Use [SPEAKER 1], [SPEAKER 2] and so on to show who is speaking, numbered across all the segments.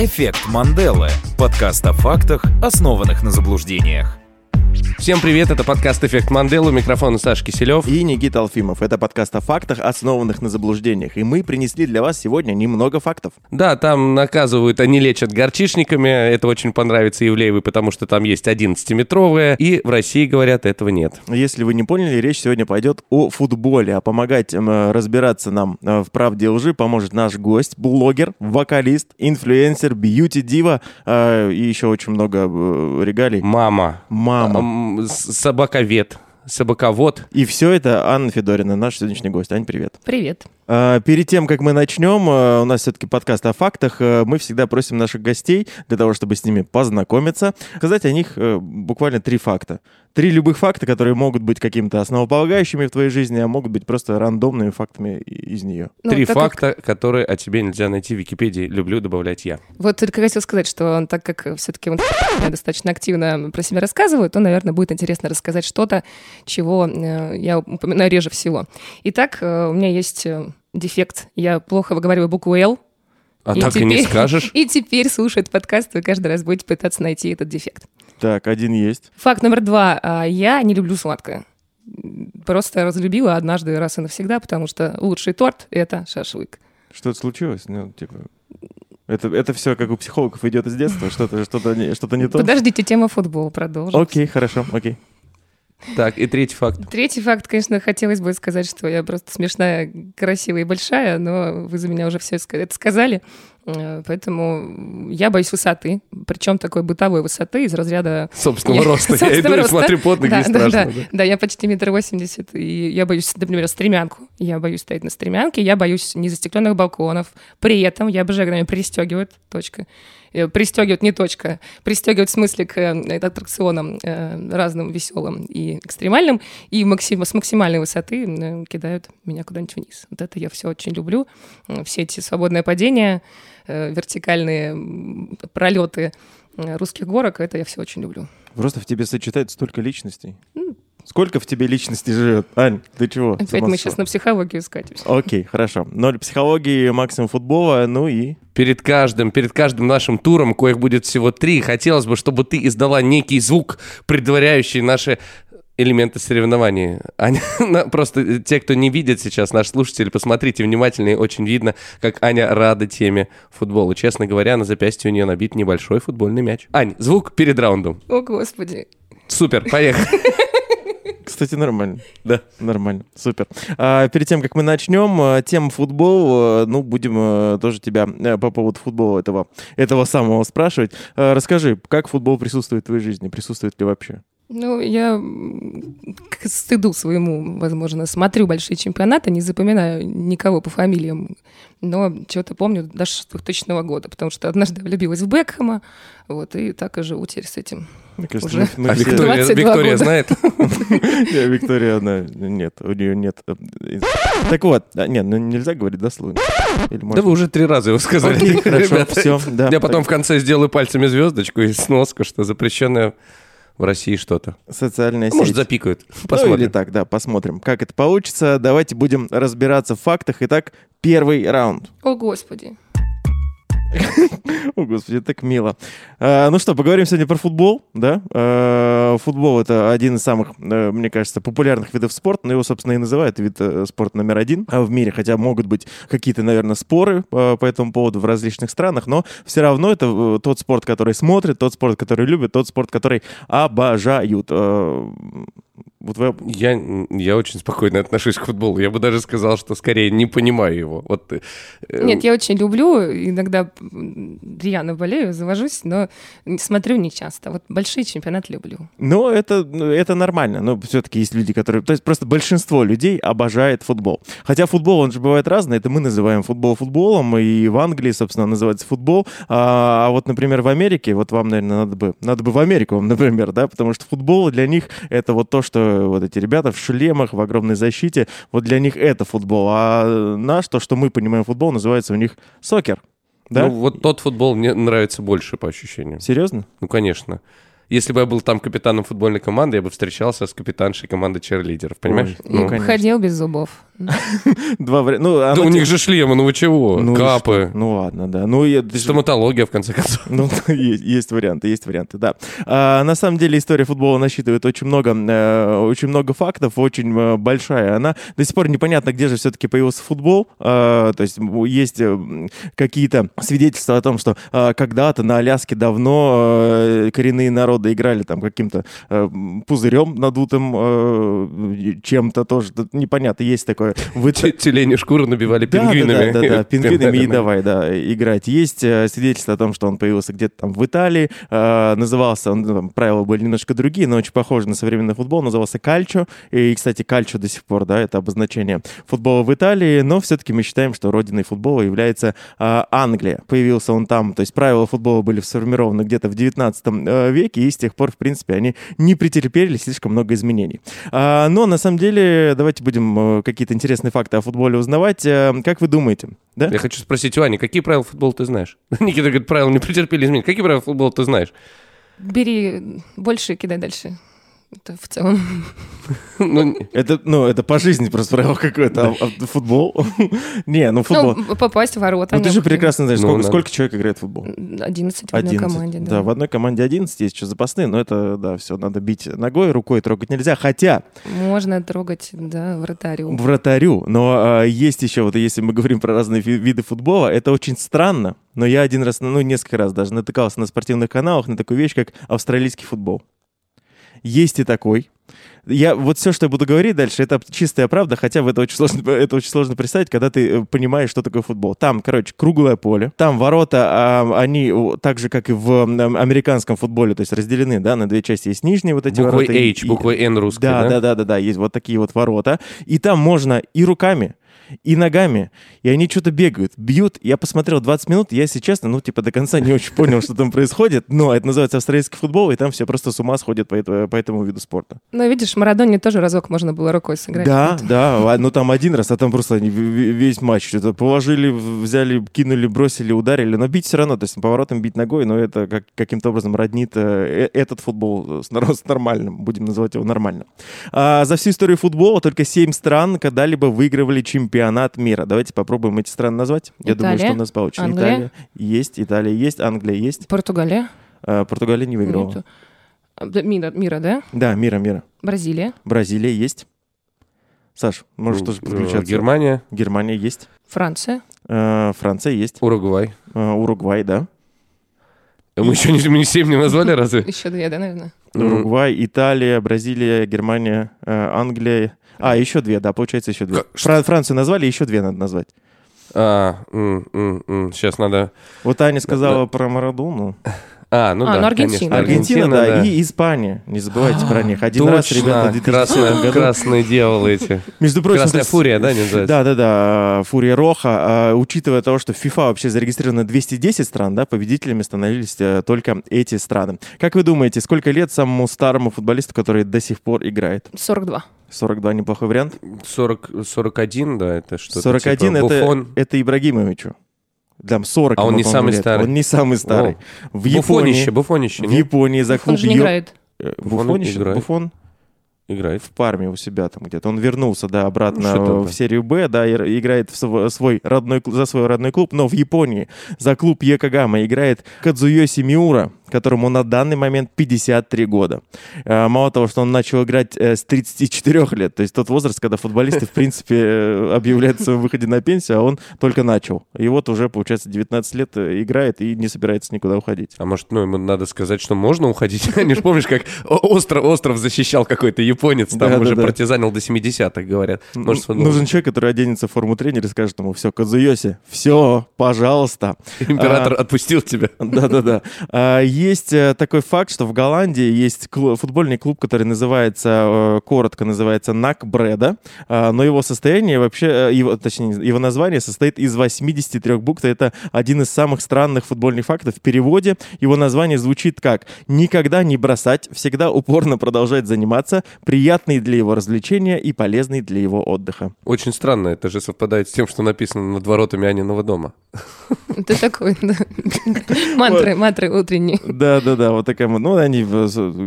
[SPEAKER 1] Эффект Манделы. Подкаст о фактах, основанных на заблуждениях.
[SPEAKER 2] Всем привет, это подкаст «Эффект Манделы», у микрофона Саш Киселев.
[SPEAKER 3] И Никита Алфимов. Это подкаст о фактах, основанных на заблуждениях. И мы принесли для вас сегодня немного фактов.
[SPEAKER 2] Да, там наказывают, они лечат горчишниками, это очень понравится Ивлеевой, потому что там есть 11-метровые, и в России, говорят, этого нет.
[SPEAKER 3] Если вы не поняли, речь сегодня пойдет о футболе, а помогать э, разбираться нам э, в правде и лжи поможет наш гость, блогер, вокалист, инфлюенсер, бьюти-дива э, и еще очень много э, регалий.
[SPEAKER 2] Мама.
[SPEAKER 3] Мама.
[SPEAKER 2] М, с- Собаковед. Собаковод.
[SPEAKER 3] И все это Анна Федорина, наш сегодняшний гость. Ань, привет.
[SPEAKER 4] Привет.
[SPEAKER 3] А, Перед тем, как мы начнем, э, у нас все-таки подкаст о фактах, э, мы всегда просим наших гостей, для того, чтобы с ними познакомиться, сказать о них э, буквально три факта. Три любых факта, которые могут быть какими-то основополагающими в твоей жизни, а могут быть просто рандомными фактами из нее.
[SPEAKER 4] Ну,
[SPEAKER 2] Три
[SPEAKER 4] так как-
[SPEAKER 2] факта, которые о тебе нельзя найти в Википедии. Люблю добавлять я.
[SPEAKER 4] вот только хотел сказать, что так как все-таки он достаточно активно про себя рассказывает, то, наверное, будет интересно рассказать что-то, чего я упоминаю реже всего. Итак, у меня есть дефект. Я плохо выговариваю букву «Л»,
[SPEAKER 2] А
[SPEAKER 4] И
[SPEAKER 2] так и не
[SPEAKER 4] теперь-
[SPEAKER 2] скажешь.
[SPEAKER 4] и теперь слушает подкаст, вы каждый раз будете пытаться найти этот дефект.
[SPEAKER 3] Так, один есть.
[SPEAKER 4] Факт номер два. А, Я не люблю сладкое. Просто разлюбила однажды раз и навсегда, потому что лучший торт — это шашлык.
[SPEAKER 3] Что-то случилось? Ну, типа... Это, это все как у психологов идет из детства, что-то что не, что не то.
[SPEAKER 4] Подождите, тема футбол продолжим.
[SPEAKER 3] Окей, хорошо, окей.
[SPEAKER 2] Так, и третий факт.
[SPEAKER 4] Третий факт, конечно, хотелось бы сказать, что я просто смешная, красивая и большая, но вы за меня уже все это сказали. Э, Поэтому я боюсь высоты, причем такой бытовой высоты из разряда...
[SPEAKER 2] Собственного
[SPEAKER 4] Я-
[SPEAKER 2] роста. Я иду и смотрю под ноги,
[SPEAKER 4] Да, да,
[SPEAKER 2] страшно.
[SPEAKER 4] да,
[SPEAKER 2] да.
[SPEAKER 4] да, я почти метр восемьдесят, и я боюсь, например, стремянку. Я боюсь стоять на стремянке, я боюсь незастекленных балконов. При этом я обожаю, когда меня пристегивают, точка. Э, Пристегивают не точка, пристегивают в смысле к э, аттракционам э, разным веселым и экстремальным, и максим- с максимальной высоты э, кидают меня куда-нибудь вниз. Вот это я все очень люблю. Все эти свободное падение, э, вертикальные м, пролеты э, русских горок, это я все очень люблю.
[SPEAKER 3] Просто в тебе сочетается столько личностей. Сколько в тебе личностей живет? Ань, ты чего?
[SPEAKER 4] Опять мы сейчас на психологию скатимся.
[SPEAKER 3] Окей, хорошо. Ноль психологии, максимум футбола, ну и...
[SPEAKER 2] Перед каждым, перед каждым нашим туром, коих будет всего три, хотелось бы, чтобы ты издала некий звук, предваряющий наши элементы соревнований. Аня, на- просто те, кто не видит сейчас, наш слушатель, посмотрите внимательнее, очень видно, как Аня рада теме футбола. Честно говоря, на запястье у нее набит небольшой футбольный мяч. Ань, звук перед раундом.
[SPEAKER 4] О, Господи.
[SPEAKER 2] Супер, поехали.
[SPEAKER 3] Кстати, нормально.
[SPEAKER 2] Да.
[SPEAKER 3] Нормально, супер. А, перед тем, как мы начнем, а, тема футбол, а, ну, будем тоже тебя по поводу футбола этого, этого самого спрашивать. А, расскажи, как футбол присутствует в твоей жизни? Присутствует ли вообще?
[SPEAKER 4] Ну, я к стыду своему, возможно, смотрю большие чемпионаты, не запоминаю никого по фамилиям, но что-то помню даже с 2000 года, потому что однажды влюбилась в Бекхэма, вот, и так и живу теперь с этим.
[SPEAKER 3] Мне кажется,
[SPEAKER 4] Уже.
[SPEAKER 3] мы- мы
[SPEAKER 2] А
[SPEAKER 3] все-
[SPEAKER 2] Виктория,
[SPEAKER 4] 22
[SPEAKER 2] Виктория
[SPEAKER 4] года.
[SPEAKER 2] знает?
[SPEAKER 3] Не, Виктория, она... Нет, у нее нет. э, Так вот, нет, ну нельзя говорить дословно.
[SPEAKER 2] Да вы уже три раза его сказали.
[SPEAKER 3] Хорошо, все.
[SPEAKER 2] Я потом в конце сделаю пальцами звездочку и сноску, что запрещенное в России что-то.
[SPEAKER 3] Социальная
[SPEAKER 2] Может,
[SPEAKER 3] сеть.
[SPEAKER 2] запикают.
[SPEAKER 3] Ну или
[SPEAKER 2] Посмотрим.
[SPEAKER 3] так, да, посмотрим, как это получится. Давайте будем разбираться в фактах. Итак, первый раунд.
[SPEAKER 4] О, Господи.
[SPEAKER 3] О, господи, так мило. А, ну что, поговорим сегодня про футбол, да? А, футбол — это один из самых, э, мне кажется, популярных видов спорта, но его, собственно, и называют вид э, спорта номер один а, в мире, хотя могут быть какие-то, наверное, споры по этому поводу в различных странах, но все равно это э, тот спорт, который смотрит, тот спорт, который любит, тот спорт, который обожают. Э, Вот вы...
[SPEAKER 2] Я, я очень спокойно отношусь к футболу. Я бы даже сказал, что скорее не понимаю его. Вот, э,
[SPEAKER 4] Нет, я очень люблю, иногда рьяно болею, завожусь, но смотрю не часто. Вот большие чемпионаты люблю.
[SPEAKER 3] Но это, ну, это нормально. Но все-таки есть люди, которые... То есть просто большинство людей обожает футбол. Хотя футбол, он же бывает разный. Это мы называем футбол футболом. И в Англии, собственно, называется футбол. А, а вот, например, в Америке, вот вам, наверное, надо бы... Надо бы в Америку вам, например, да? Потому что футбол для них это вот то, что вот эти ребята в шлемах, в огромной защите, вот для них это футбол. А наш, то, что мы понимаем футбол, называется у них сокер. Да?
[SPEAKER 2] Ну, вот тот футбол мне нравится больше по ощущениям.
[SPEAKER 3] Серьезно?
[SPEAKER 2] Ну, конечно. Если бы я был там капитаном футбольной команды, я бы встречался с капитаншей команды черлидеров, понимаешь?
[SPEAKER 3] Ой, ну,
[SPEAKER 4] И
[SPEAKER 3] конечно.
[SPEAKER 4] ходил без зубов.
[SPEAKER 3] Два варианта. Ну,
[SPEAKER 2] Да у них же шлемы, ну вы чего?
[SPEAKER 3] Ну
[SPEAKER 2] Капы.
[SPEAKER 3] Ну ладно, да. Ну,
[SPEAKER 2] Стоматология, в конце концов.
[SPEAKER 3] Ну, есть, варианты, есть варианты, да. А, на самом деле история футбола насчитывает очень много, э, очень много фактов, очень э, большая. Она до сих пор непонятно, где же все-таки появился футбол. А, то есть есть э, какие-то свидетельства о том, что а, когда-то на Аляске давно коренные народы играли там каким-то э, пузырем надутым э, чем-то тоже. Тут непонятно, есть такое. В Ит-
[SPEAKER 2] Тюлени шкуру набивали пингвинами.
[SPEAKER 3] Да, да, да, да, пингвинами и давай, да, играть. Есть э, свидетельство о том, что он появился где-то там в Италии. Э, назывался, он, ну, там, правила были немножко другие, но очень похожи на современный футбол. Назывался кальчо. И, кстати, кальчо до сих пор, да, это обозначение футбола в Италии. Но все-таки мы считаем, что родиной футбола является э, Англия. Появился он там, то есть правила футбола были сформированы где-то в 19 э, веке, и с тех пор, в принципе, они не претерпели слишком много изменений. А, но на самом деле, давайте будем э, какие-то интересные факты о футболе узнавать. Э, Как вы думаете? Да?
[SPEAKER 2] Я хочу спросить у Ани, какие правила футбола ты знаешь? Никита говорит, правила не претерпели изменений. Какие правила футбола ты знаешь?
[SPEAKER 4] Бери больше и кидай дальше. Это в целом.
[SPEAKER 2] Ну,
[SPEAKER 3] Это, ну, это по жизни просто правило какое-то. а- а футбол? Не, ну футбол.
[SPEAKER 4] Ну, попасть в ворота.
[SPEAKER 3] Ну ты же прекрасно знаешь,
[SPEAKER 2] Ну,
[SPEAKER 3] сколько,
[SPEAKER 2] надо.
[SPEAKER 3] сколько человек играет в футбол.
[SPEAKER 4] 11 в одной
[SPEAKER 3] 11.
[SPEAKER 4] команде,
[SPEAKER 3] да.
[SPEAKER 4] да.
[SPEAKER 3] в одной команде 11 есть еще запасные, но это, да, все, надо бить ногой, рукой трогать нельзя. Хотя
[SPEAKER 4] Можно трогать, да, вратарю.
[SPEAKER 3] вратарю, но а, есть еще, вот если мы говорим про разные ви- виды футбола, это очень странно, но я один раз, ну, несколько раз даже натыкался на спортивных каналах на такую вещь, как австралийский футбол. Есть и такой. Я вот все, что я буду говорить дальше, это чистая правда, хотя в это очень сложно, это очень сложно представить, когда ты э, понимаешь, что такое футбол. Там, короче, круглое поле, там ворота, а, они так же, как и в американском футболе, то есть разделены, да, на две части. Есть нижние вот эти
[SPEAKER 2] буквой
[SPEAKER 3] ворота. и-
[SPEAKER 2] H,
[SPEAKER 3] и-
[SPEAKER 2] буквой N русской,
[SPEAKER 3] да,
[SPEAKER 2] да?
[SPEAKER 3] да, да, да, да, есть вот такие вот ворота. И там можно и руками, и ногами, и они что-то бегают, бьют. Я посмотрел 20 минут, я, если честно, ну, типа, до конца не очень понял, что там происходит, но это называется австралийский футбол, и там все просто с ума сходят по, это- по этому виду спорта.
[SPEAKER 4] Ну, видишь, Марадоне тоже разок можно было рукой сыграть.
[SPEAKER 3] Да, да, а, ну там один раз, а там просто они весь матч что-то положили, взяли, кинули, бросили, ударили, но бить все равно, то есть поворотом бить ногой, но это как, каким-то образом роднит э, э, этот футбол с, с нормальным, будем называть его нормальным. А, за всю историю футбола только 7 стран когда-либо выигрывали чемпионат мира. Давайте попробуем эти страны назвать. Я думаю, что у нас получится.
[SPEAKER 4] Англия.
[SPEAKER 3] Италия есть, Италия есть, Англия есть,
[SPEAKER 4] Португалия.
[SPEAKER 3] А, Португалия не выиграла.
[SPEAKER 4] Нету. А, Мира, мира, да?
[SPEAKER 3] Да, мира, мира.
[SPEAKER 4] Бразилия.
[SPEAKER 3] Бразилия есть. Саш, можешь тоже
[SPEAKER 2] э,
[SPEAKER 3] подключаться.
[SPEAKER 2] Германия,
[SPEAKER 3] Германия есть.
[SPEAKER 4] Франция.
[SPEAKER 3] Э, Франция есть.
[SPEAKER 2] Уругвай.
[SPEAKER 3] Э, Уругвай, да.
[SPEAKER 2] А Мы еще не, мы не 7 не назвали разве?
[SPEAKER 4] Еще две, да, наверное?
[SPEAKER 3] Уругвай, Италия, Бразилия, Германия, э, Англия. А, еще две, да, получается еще две.
[SPEAKER 2] Как-
[SPEAKER 3] Фра- Францию назвали, еще две надо назвать.
[SPEAKER 2] А, сейчас надо...
[SPEAKER 3] Вот Аня сказала про Марадону.
[SPEAKER 2] А, ну
[SPEAKER 4] А,
[SPEAKER 2] да,
[SPEAKER 4] ну, Аргентина.
[SPEAKER 2] конечно.
[SPEAKER 3] Аргентина, да, и Испания. Не забывайте про них. Один раз, ребята, в 2000
[SPEAKER 2] красная,
[SPEAKER 3] году.
[SPEAKER 2] красные дьяволы эти.
[SPEAKER 3] Между прочим,
[SPEAKER 2] Красная
[SPEAKER 3] есть-
[SPEAKER 2] фурия, да, не называется?
[SPEAKER 3] Да, да, да, Фурия Роха. А, Учитывая то, что в FIFA вообще зарегистрировано 210 стран, да, победителями становились э, только эти страны. Как вы думаете, сколько лет самому старому футболисту, который до сих пор играет?
[SPEAKER 4] 42.
[SPEAKER 3] 42 неплохой вариант.
[SPEAKER 2] 40, 41, да, это что-то
[SPEAKER 3] 41
[SPEAKER 2] типа
[SPEAKER 3] это,
[SPEAKER 2] Буфон.
[SPEAKER 3] это Ибрагимовичу. Там 40
[SPEAKER 2] А он не самый
[SPEAKER 3] лет.
[SPEAKER 2] старый?
[SPEAKER 3] Он не самый старый. В Японии,
[SPEAKER 2] Буфонище, буфонище,
[SPEAKER 3] в
[SPEAKER 2] нет?
[SPEAKER 3] Японии за
[SPEAKER 4] Он
[SPEAKER 3] клуб
[SPEAKER 4] же не играет.
[SPEAKER 3] Э,
[SPEAKER 2] Буфон играет.
[SPEAKER 3] Буфон
[SPEAKER 2] Играет.
[SPEAKER 3] в парме у себя там где-то. Он вернулся, да, обратно
[SPEAKER 2] Ну,
[SPEAKER 3] в серию Б, да, и играет в св- свой родной, за свой родной клуб, но в Японии за клуб Якогама играет Кадзуёси Миура, которому на данный момент 53 года. Э, Мало того, что он начал играть э, с 34 лет, то есть тот возраст, когда футболисты, в принципе, э, объявляют о своем выходе на пенсию, а он только начал. И вот уже, получается, 19 лет играет и не собирается никуда уходить.
[SPEAKER 2] А может, ну, ему надо сказать, что можно уходить? Не ж помнишь, как остров, остров защищал какой-то японец, там уже партизанил до 70-х, говорят.
[SPEAKER 3] Нужен человек, который оденется в форму тренера и скажет ему, все, Кадзуёси, все, пожалуйста.
[SPEAKER 2] император
[SPEAKER 3] А,
[SPEAKER 2] отпустил тебя.
[SPEAKER 3] Да-да-да. Есть э, такой факт, что в Голландии есть клу- футбольный клуб, который называется, э, коротко называется НАК Бреда, А, но его состояние вообще, э, его, точнее, его название состоит из 83 букв. Это один из самых странных футбольных фактов. В переводе его название звучит как «Никогда не бросать, всегда упорно продолжать заниматься, приятный для его развлечения и полезный для его отдыха».
[SPEAKER 2] Очень странно, это же совпадает с тем, что написано над воротами Аниного дома.
[SPEAKER 4] Ты такой, да. Мантры, мантры утренние.
[SPEAKER 3] Да, да, да, вот такая. Ну, они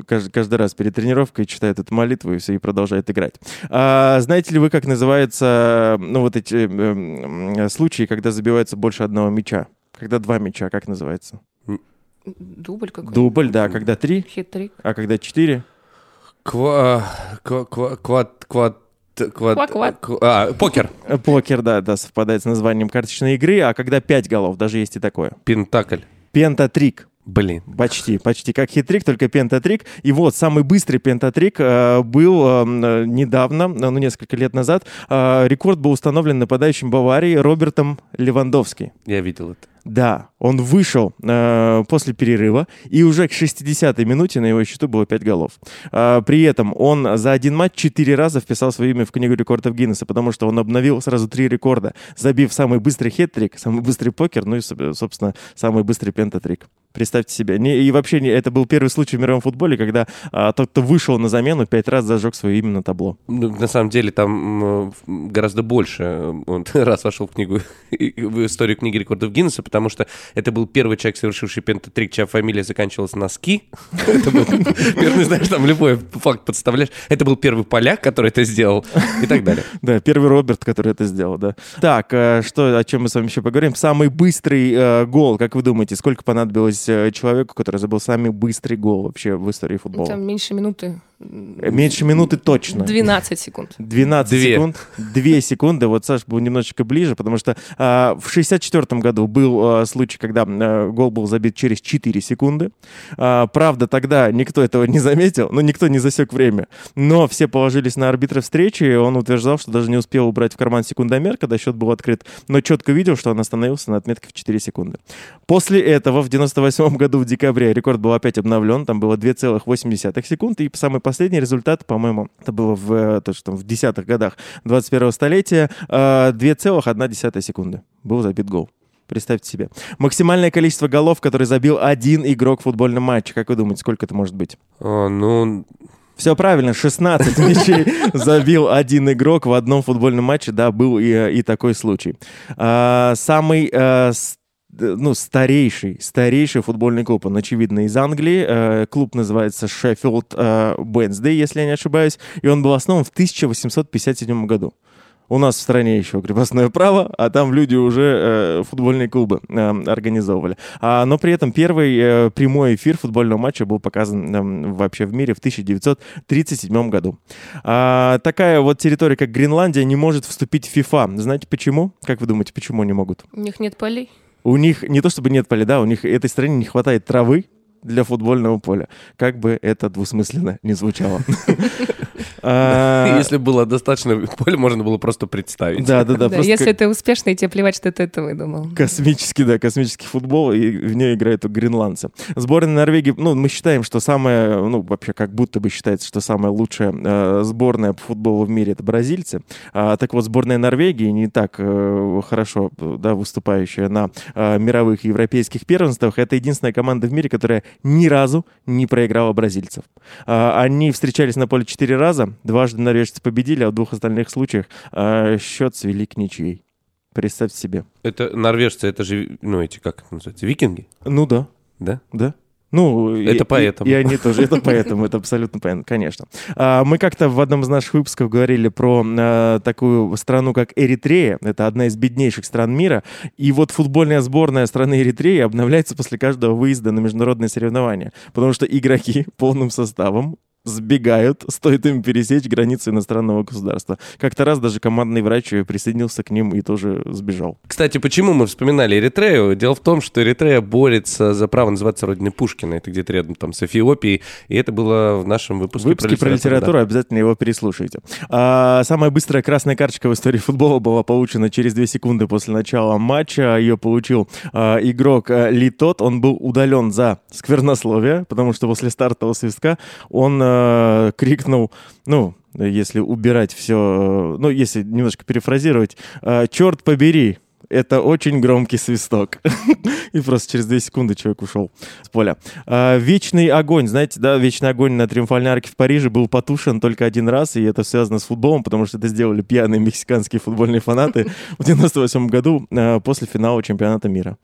[SPEAKER 3] каждый, каждый раз перед тренировкой читают эту молитву и все, и продолжают играть. А, знаете ли вы, как называются, ну, вот эти м, случаи, когда забивается больше одного мяча? Когда два мяча, как называется?
[SPEAKER 4] Дубль какой-то.
[SPEAKER 3] Дубль, да, когда три,
[SPEAKER 4] Хитрик.
[SPEAKER 3] а когда четыре?
[SPEAKER 2] Ква... ква- ква- Квад... Квад... Квад...
[SPEAKER 4] Ква-квад.
[SPEAKER 2] ква- А, покер.
[SPEAKER 3] Э, Покер, да, да, совпадает с названием карточной игры, а когда пять голов, даже есть и такое.
[SPEAKER 2] Пентакль.
[SPEAKER 3] Пентатрик.
[SPEAKER 2] Блин.
[SPEAKER 3] Почти, почти как хитрик, только пентатрик. И вот самый быстрый пентатрик э, был э, м, недавно, ну, несколько лет назад. Э, рекорд был установлен нападающим Баварии Робертом Левандовски.
[SPEAKER 2] Я видел это.
[SPEAKER 3] Да, он вышел э, после перерыва, и уже к 60-й минуте на его счету было 5 голов. Э, при этом он за один матч 4 раза вписал свое имя в книгу рекордов Гиннесса, потому что он обновил сразу три рекорда, забив самый быстрый хет-трик, самый быстрый покер, ну и, соб- собственно, самый быстрый пентатрик. Представьте себе. Не- и вообще не, это был первый случай в мировом футболе, когда а, тот, кто вышел на замену, пять раз зажег свое имя на табло.
[SPEAKER 2] Ну, На самом деле там гораздо больше он раз вошел в книгу, в историю книги рекордов Гиннесса, потому что это был первый человек, совершивший пентатрик, чья фамилия заканчивалась на «ски». Это был первый, знаешь, там любой факт подставляешь. Это был первый поляк, который это сделал и так далее.
[SPEAKER 3] Да, первый Роберт, который это сделал, да. Так, э, что, о чем мы с вами еще поговорим? Самый быстрый э, гол, как вы думаете, сколько понадобилось э, человеку, который забыл самый быстрый гол вообще в истории футбола?
[SPEAKER 4] Там меньше минуты.
[SPEAKER 3] Э, Меньше минуты точно.
[SPEAKER 4] 12 секунд.
[SPEAKER 3] 12
[SPEAKER 2] Две.
[SPEAKER 3] секунд. 2 секунды. Вот Саш был немножечко ближе, потому что а, в 64 году был а, случай, когда а, гол был забит через 4 секунды. А, правда, тогда никто этого не заметил, ну, никто не засек время. Но все положились на арбитра встречи, и он утверждал, что даже не успел убрать в карман секундомер, когда счет был открыт, но четко видел, что он остановился на отметке в 4 секунды. После этого в 98 году в декабре рекорд был опять обновлен, там было 2,8 секунд, и самый последний результат, по-моему, это было в, э, то, что там, в десятых годах 21 столетия, э, 2,1 секунды был забит гол. Представьте себе. Максимальное количество голов, которые забил один игрок в футбольном матче. Как вы думаете, сколько это может быть?
[SPEAKER 2] О, ну,
[SPEAKER 3] Все правильно, 16 мячей забил один игрок в одном футбольном матче. Да, был и, и такой случай. А, самый а, ну, старейший, старейший футбольный клуб, он, очевидно, из Англии. Э, Клуб называется Sheffield э, Wednesday, если я не ошибаюсь. И он был основан в 1857 году. У нас в стране еще крепостное право, а там люди уже э, футбольные клубы э, организовывали. А, но при этом первый э, прямой эфир футбольного матча был показан э, вообще в мире в 1937 году. А, такая вот территория, как Гренландия, не может вступить в FIFA. Знаете почему? Как вы думаете, почему не могут?
[SPEAKER 4] У них нет полей.
[SPEAKER 3] У них не то чтобы нет поля, да, у них этой стране не хватает травы для футбольного поля. Как бы это двусмысленно не звучало. А,
[SPEAKER 2] если было достаточно поля, можно было просто представить.
[SPEAKER 3] Да, да, да.
[SPEAKER 4] Если
[SPEAKER 3] как-
[SPEAKER 4] ты успешный, тебе плевать, что ты это выдумал.
[SPEAKER 3] Космический, да, космический футбол, и в ней играют гренландцы. Сборная Норвегии, ну, мы считаем, что самая, ну, вообще как будто бы считается, что самая лучшая э, сборная по футболу в мире — это бразильцы. А, так вот, сборная Норвегии не так э, хорошо, да, выступающая на э, мировых и европейских первенствах, это единственная команда в мире, которая ни разу не проиграла бразильцев. А, они встречались на поле четыре раза, дважды норвежцы победили, а в двух остальных случаях э, счет свели к ничьей. Представьте себе.
[SPEAKER 2] Это норвежцы, это же, ну, эти, как это называется, викинги,
[SPEAKER 3] Ну да,
[SPEAKER 2] да?
[SPEAKER 3] да. Ну, и-
[SPEAKER 2] Это
[SPEAKER 3] и-
[SPEAKER 2] поэтому.
[SPEAKER 3] И, они тоже, это поэтому, это абсолютно понятно, конечно. А, мы как-то в одном из наших выпусков говорили про а, такую страну, как Эритрея. Это одна из беднейших стран мира. И вот футбольная сборная страны Эритреи обновляется после каждого выезда на международные соревнования. Потому что игроки полным составом сбегают, стоит им пересечь границы иностранного государства. Как-то раз даже командный врач присоединился к ним и тоже сбежал.
[SPEAKER 2] Кстати, почему мы вспоминали Эритрею? Дело в том, что Эритрея борется за право называться родиной Пушкина. Это где-то рядом там с Эфиопией. И это было в нашем выпуске,
[SPEAKER 3] Выпуски про литературу обязательно его переслушайте. А, самая быстрая красная карточка в истории футбола была получена через 2 секунды после начала матча. Ее получил а, игрок а, Литот. Он был удален за сквернословие, потому что после стартового свистка он а, крикнул, ну, если убирать все, ну, если немножко перефразировать, а, черт побери, Это очень громкий свисток. И просто через 2 секунды человек ушел с поля. А, вечный огонь. Знаете, да, вечный огонь на Триумфальной арке в Париже был потушен только один раз, и это связано с футболом, потому что это сделали пьяные мексиканские футбольные фанаты в 98 году а, после финала чемпионата мира.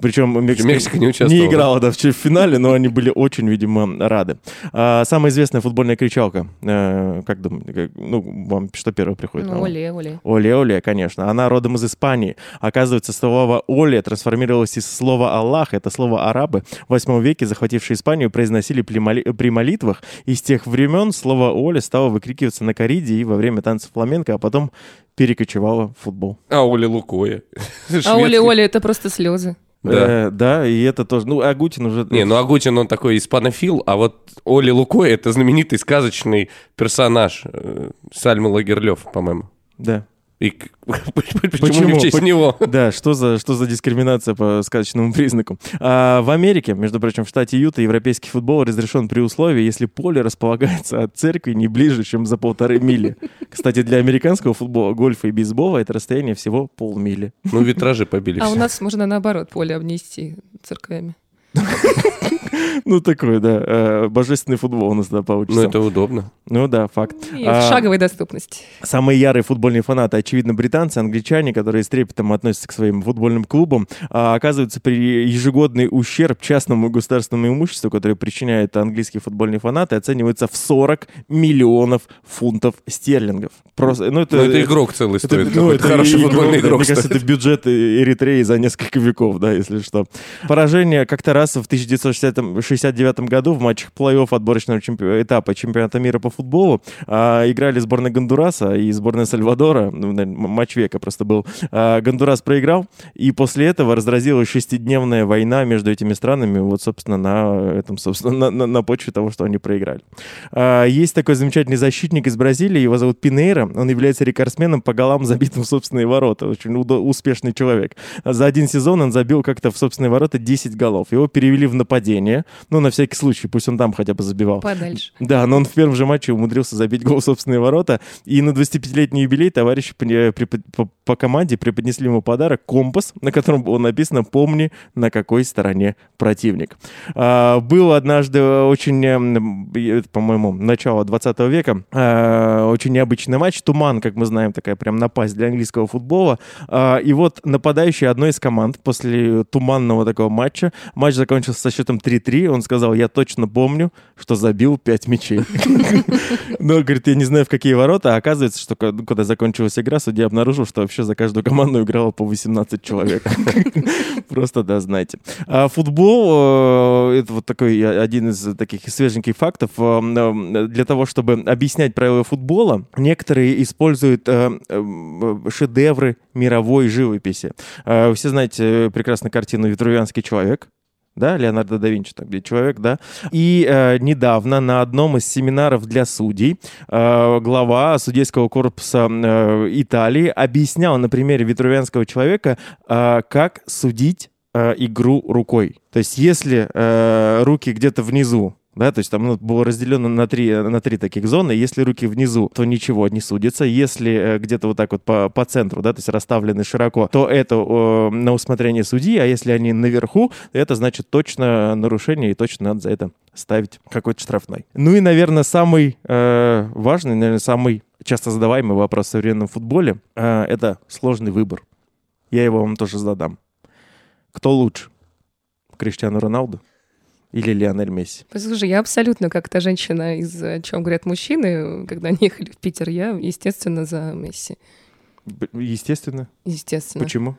[SPEAKER 3] Причем Мексика,
[SPEAKER 2] Мексика не участвовала,
[SPEAKER 3] Не играла да, в финале, но они были очень, видимо, рады. А, самая известная футбольная кричалка. А, как думаете, ну, вам что первое приходит?
[SPEAKER 4] Ну,
[SPEAKER 3] ум?
[SPEAKER 4] оле, оле.
[SPEAKER 3] Оле-оле, конечно. Она родом из Испании. Оказывается, слово «оле» трансформировалось из слова «Аллах». Это слово арабы в 8 веке, захватившие Испанию, произносили при, моли- при молитвах. И с тех времен слово «оле» стало выкрикиваться на кориде и во время танца фламенко, а потом перекочевало в футбол.
[SPEAKER 2] А Оли Лукоя.
[SPEAKER 4] А оле, оле, это просто слезы.
[SPEAKER 2] Да.
[SPEAKER 3] Э, да, и это тоже... Ну, Агутин уже...
[SPEAKER 2] Не, ну Агутин, он такой испанофил, а вот Оли Лукой — это знаменитый сказочный персонаж э, Сальмы Лагерлёв, по-моему.
[SPEAKER 3] Да.
[SPEAKER 2] И к- почему, не в честь него?
[SPEAKER 3] Да, что за, что за дискриминация по сказочному признаку? А, в Америке, между прочим, в штате Юта европейский футбол разрешен при условии, если поле располагается от церкви не ближе, чем за полторы мили. Кстати, для американского футбола, гольфа и бейсбола это расстояние всего полмили.
[SPEAKER 2] Ну, витражи побили
[SPEAKER 4] А у
[SPEAKER 2] все.
[SPEAKER 4] нас можно наоборот поле обнести церквями.
[SPEAKER 3] Ну, такой, да, э, божественный футбол у нас да,
[SPEAKER 2] Ну,
[SPEAKER 3] получится.
[SPEAKER 2] это удобно.
[SPEAKER 3] Ну да, факт.
[SPEAKER 4] И
[SPEAKER 3] А,
[SPEAKER 4] в шаговой доступности.
[SPEAKER 3] Самые ярые футбольные фанаты, очевидно, британцы, англичане, которые с трепетом относятся к своим футбольным клубам, а, оказываются при ежегодный ущерб частному и государственному имуществу, который причиняют английские футбольные фанаты, оценивается в 40 миллионов фунтов стерлингов. Просто, ну, это,
[SPEAKER 2] Ну, это игрок целый
[SPEAKER 3] это,
[SPEAKER 2] стоит.
[SPEAKER 3] ну, это
[SPEAKER 2] хороший
[SPEAKER 3] игрок,
[SPEAKER 2] футбольный игрок
[SPEAKER 3] Мне кажется,
[SPEAKER 2] стоит.
[SPEAKER 3] это бюджет Эритреи за несколько веков, да, если что. Поражение как-то раз в 1969 году в матчах плей-офф отборочного чемпи- этапа чемпионата мира по футболу а, играли сборная Гондураса и сборная Сальвадора. Ну, наверное, матч века просто был. А, Гондурас проиграл, и после этого разразилась шестидневная война между этими странами, вот, собственно, на этом, собственно, на, на- на почве того, что они проиграли. А, Есть такой замечательный защитник из Бразилии, его зовут Пинейра. Он является рекордсменом по голам, забитым в собственные ворота. Очень успешный человек. За один сезон он забил как-то в собственные ворота 10 голов. Его перевели в нападение. Ну, на всякий случай, пусть он там хотя бы забивал.
[SPEAKER 4] Подальше.
[SPEAKER 3] Да, но он в первом же матче умудрился забить гол в собственные ворота. И на 25-летний юбилей товарищи по, препод- по- команде преподнесли ему подарок компас, на котором было написано «Помни, на какой стороне противник». А, был однажды очень, это, по-моему, начало 20 века, а, очень необычный матч. Туман, как мы знаем, такая прям напасть для английского футбола. А, и вот нападающий одной из команд после туманного такого матча, матч закончился со счетом 3-3, он сказал, я точно помню, что забил 5 мячей. Но, говорит, я не знаю, в какие ворота, а оказывается, что ко- когда закончилась игра, судья обнаружил, что вообще за каждую команду играло по 18 человек. Просто, да, знаете. А футбол, э, это вот такой один из таких свеженьких фактов. Э, э, Для того, чтобы объяснять правила футбола, некоторые используют шедевры мировой живописи. Все знаете прекрасно картину «Витрувианский человек», да, Леонардо да Винчи, там, где человек, да. И э, недавно на одном из семинаров для судей э, глава судейского корпуса э, Италии объяснял на примере Витрувианского человека, э, как судить э, игру рукой. То есть, если э, руки где-то внизу, да, то есть там ну, было разделено на три, на три таких зоны. Если руки внизу, то ничего не судится. Если э, где-то вот так вот по, по центру, да, то есть расставлены широко, то это э, на усмотрение судьи, а если они наверху, это значит точно нарушение и точно надо за это ставить какой-то штрафной. Ну и, наверное, самый э, важный, наверное, самый часто задаваемый вопрос в современном футболе э, это сложный выбор. Я его вам тоже задам. Кто лучше? Криштиану Роналду или Лионель Месси?
[SPEAKER 4] Послушай, я абсолютно как та женщина, из о чем говорят мужчины, когда они ехали в Питер, я, естественно, за Месси.
[SPEAKER 3] Естественно.
[SPEAKER 4] Естественно.
[SPEAKER 3] Почему?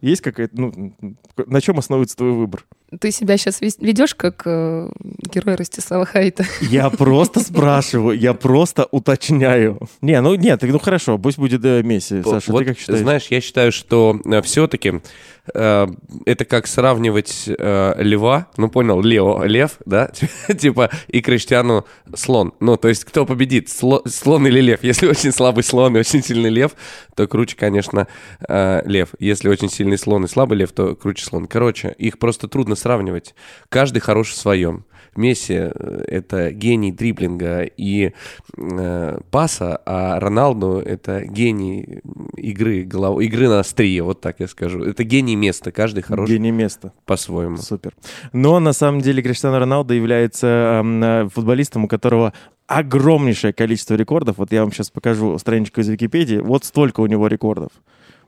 [SPEAKER 3] Есть какая-то, ну, на чем основывается твой выбор?
[SPEAKER 4] Ты себя сейчас ведешь как э, герой Ростислава Хайта.
[SPEAKER 3] Я просто спрашиваю, я просто уточняю. Не, ну нет, ну хорошо, пусть будет э, Месси. Саша,
[SPEAKER 2] вот,
[SPEAKER 3] ты как считаешь?
[SPEAKER 2] знаешь, я считаю, что все-таки это как сравнивать э, льва, ну понял, Лео, лев, да, типа, и Криштиану слон. Ну, то есть, кто победит, сло- слон или лев? Если очень слабый слон и очень сильный лев, то круче, конечно, э, лев. Если очень сильный слон и слабый лев, то круче слон. Короче, их просто трудно сравнивать. Каждый хорош в своем. Месси э, это гений дриблинга и э, паса, а Роналду это гений игры, голов... игры на острие, вот так я скажу. Это гений места, каждый хорош
[SPEAKER 3] Гений места.
[SPEAKER 2] по-своему.
[SPEAKER 3] Супер. Но на самом деле Криштиано Роналдо является эм, э, футболистом, у которого огромнейшее количество рекордов. Вот я вам сейчас покажу страничку из Википедии. Вот столько у него рекордов.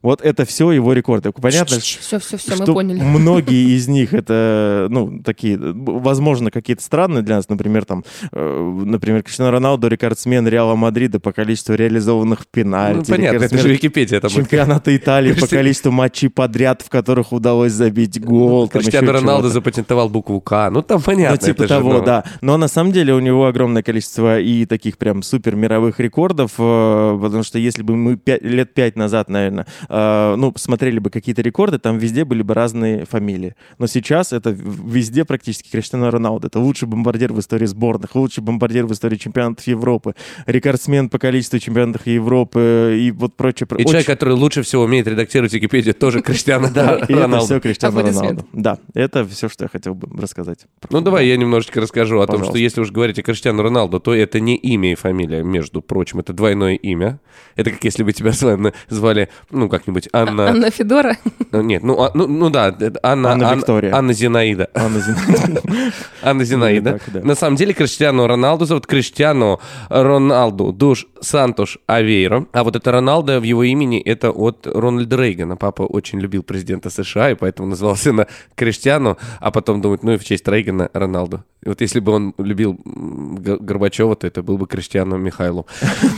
[SPEAKER 3] Вот это все его рекорды. Понятно,
[SPEAKER 4] Все, все, все, мы
[SPEAKER 3] что
[SPEAKER 4] поняли.
[SPEAKER 3] многие из них это, ну, такие, возможно, какие-то странные для нас. Например, там, э, например, Криштиано Роналдо рекордсмен Реала Мадрида по количеству реализованных пенальти.
[SPEAKER 2] Ну, понятно, это
[SPEAKER 3] рекордсмен
[SPEAKER 2] же Википедия. Будет.
[SPEAKER 3] Чемпионата Италии по
[SPEAKER 2] Кристи-
[SPEAKER 3] количеству матчей подряд, в которых удалось забить гол. там
[SPEAKER 2] Криштиано
[SPEAKER 3] еще
[SPEAKER 2] Роналдо
[SPEAKER 3] чего-то.
[SPEAKER 2] запатентовал букву К. Ну, там понятно.
[SPEAKER 3] Ну, типа
[SPEAKER 2] это же,
[SPEAKER 3] того,
[SPEAKER 2] ну,
[SPEAKER 3] да. Но на самом деле у него огромное количество и таких прям супер мировых рекордов, э, потому что если бы мы пя- лет пять назад, наверное, э, ну, смотрели бы какие-то рекорды, там везде были бы разные фамилии. Но сейчас это везде практически Криштиано Роналдо. Это лучший бомбардир в истории сборных, лучший бомбардир в истории чемпионатов Европы, рекордсмен по количеству чемпионатов Европы и вот прочее.
[SPEAKER 2] И человек, который лучше всего умеет редактировать Википедию, тоже Криштиано
[SPEAKER 3] Да, и это все Криштиано
[SPEAKER 4] Аплодисменты.
[SPEAKER 3] Роналдо. Да, это все, что я хотел бы рассказать.
[SPEAKER 2] Ну, давай я немножечко расскажу о том, что если уж говорить о Криштиану Роналду, то это не имя и фамилия, между прочим, это двойное имя. Это как если бы тебя звали, звали ну, как-нибудь Анна...
[SPEAKER 4] Анна Федора.
[SPEAKER 2] Ну, Нет, ну, а- ну, ну да, Анна...
[SPEAKER 3] Анна
[SPEAKER 2] Ан-
[SPEAKER 3] Виктория.
[SPEAKER 2] Анна Зинаида.
[SPEAKER 3] Анна Зин-
[SPEAKER 2] Анна Зинаида.
[SPEAKER 3] да.
[SPEAKER 2] На самом деле Криштиану Роналду зовут Криштиану Роналду Душ Сантуш Авейро. А вот это Роналдо в его имени это от Рональда Рейгана. Папа очень любил президента США, и поэтому назвал сына Криштиану, а потом думает, ну и в честь Рейгана Роналду. Вот если бы он любил Горбачева, то это был бы Криштиану Михайлу.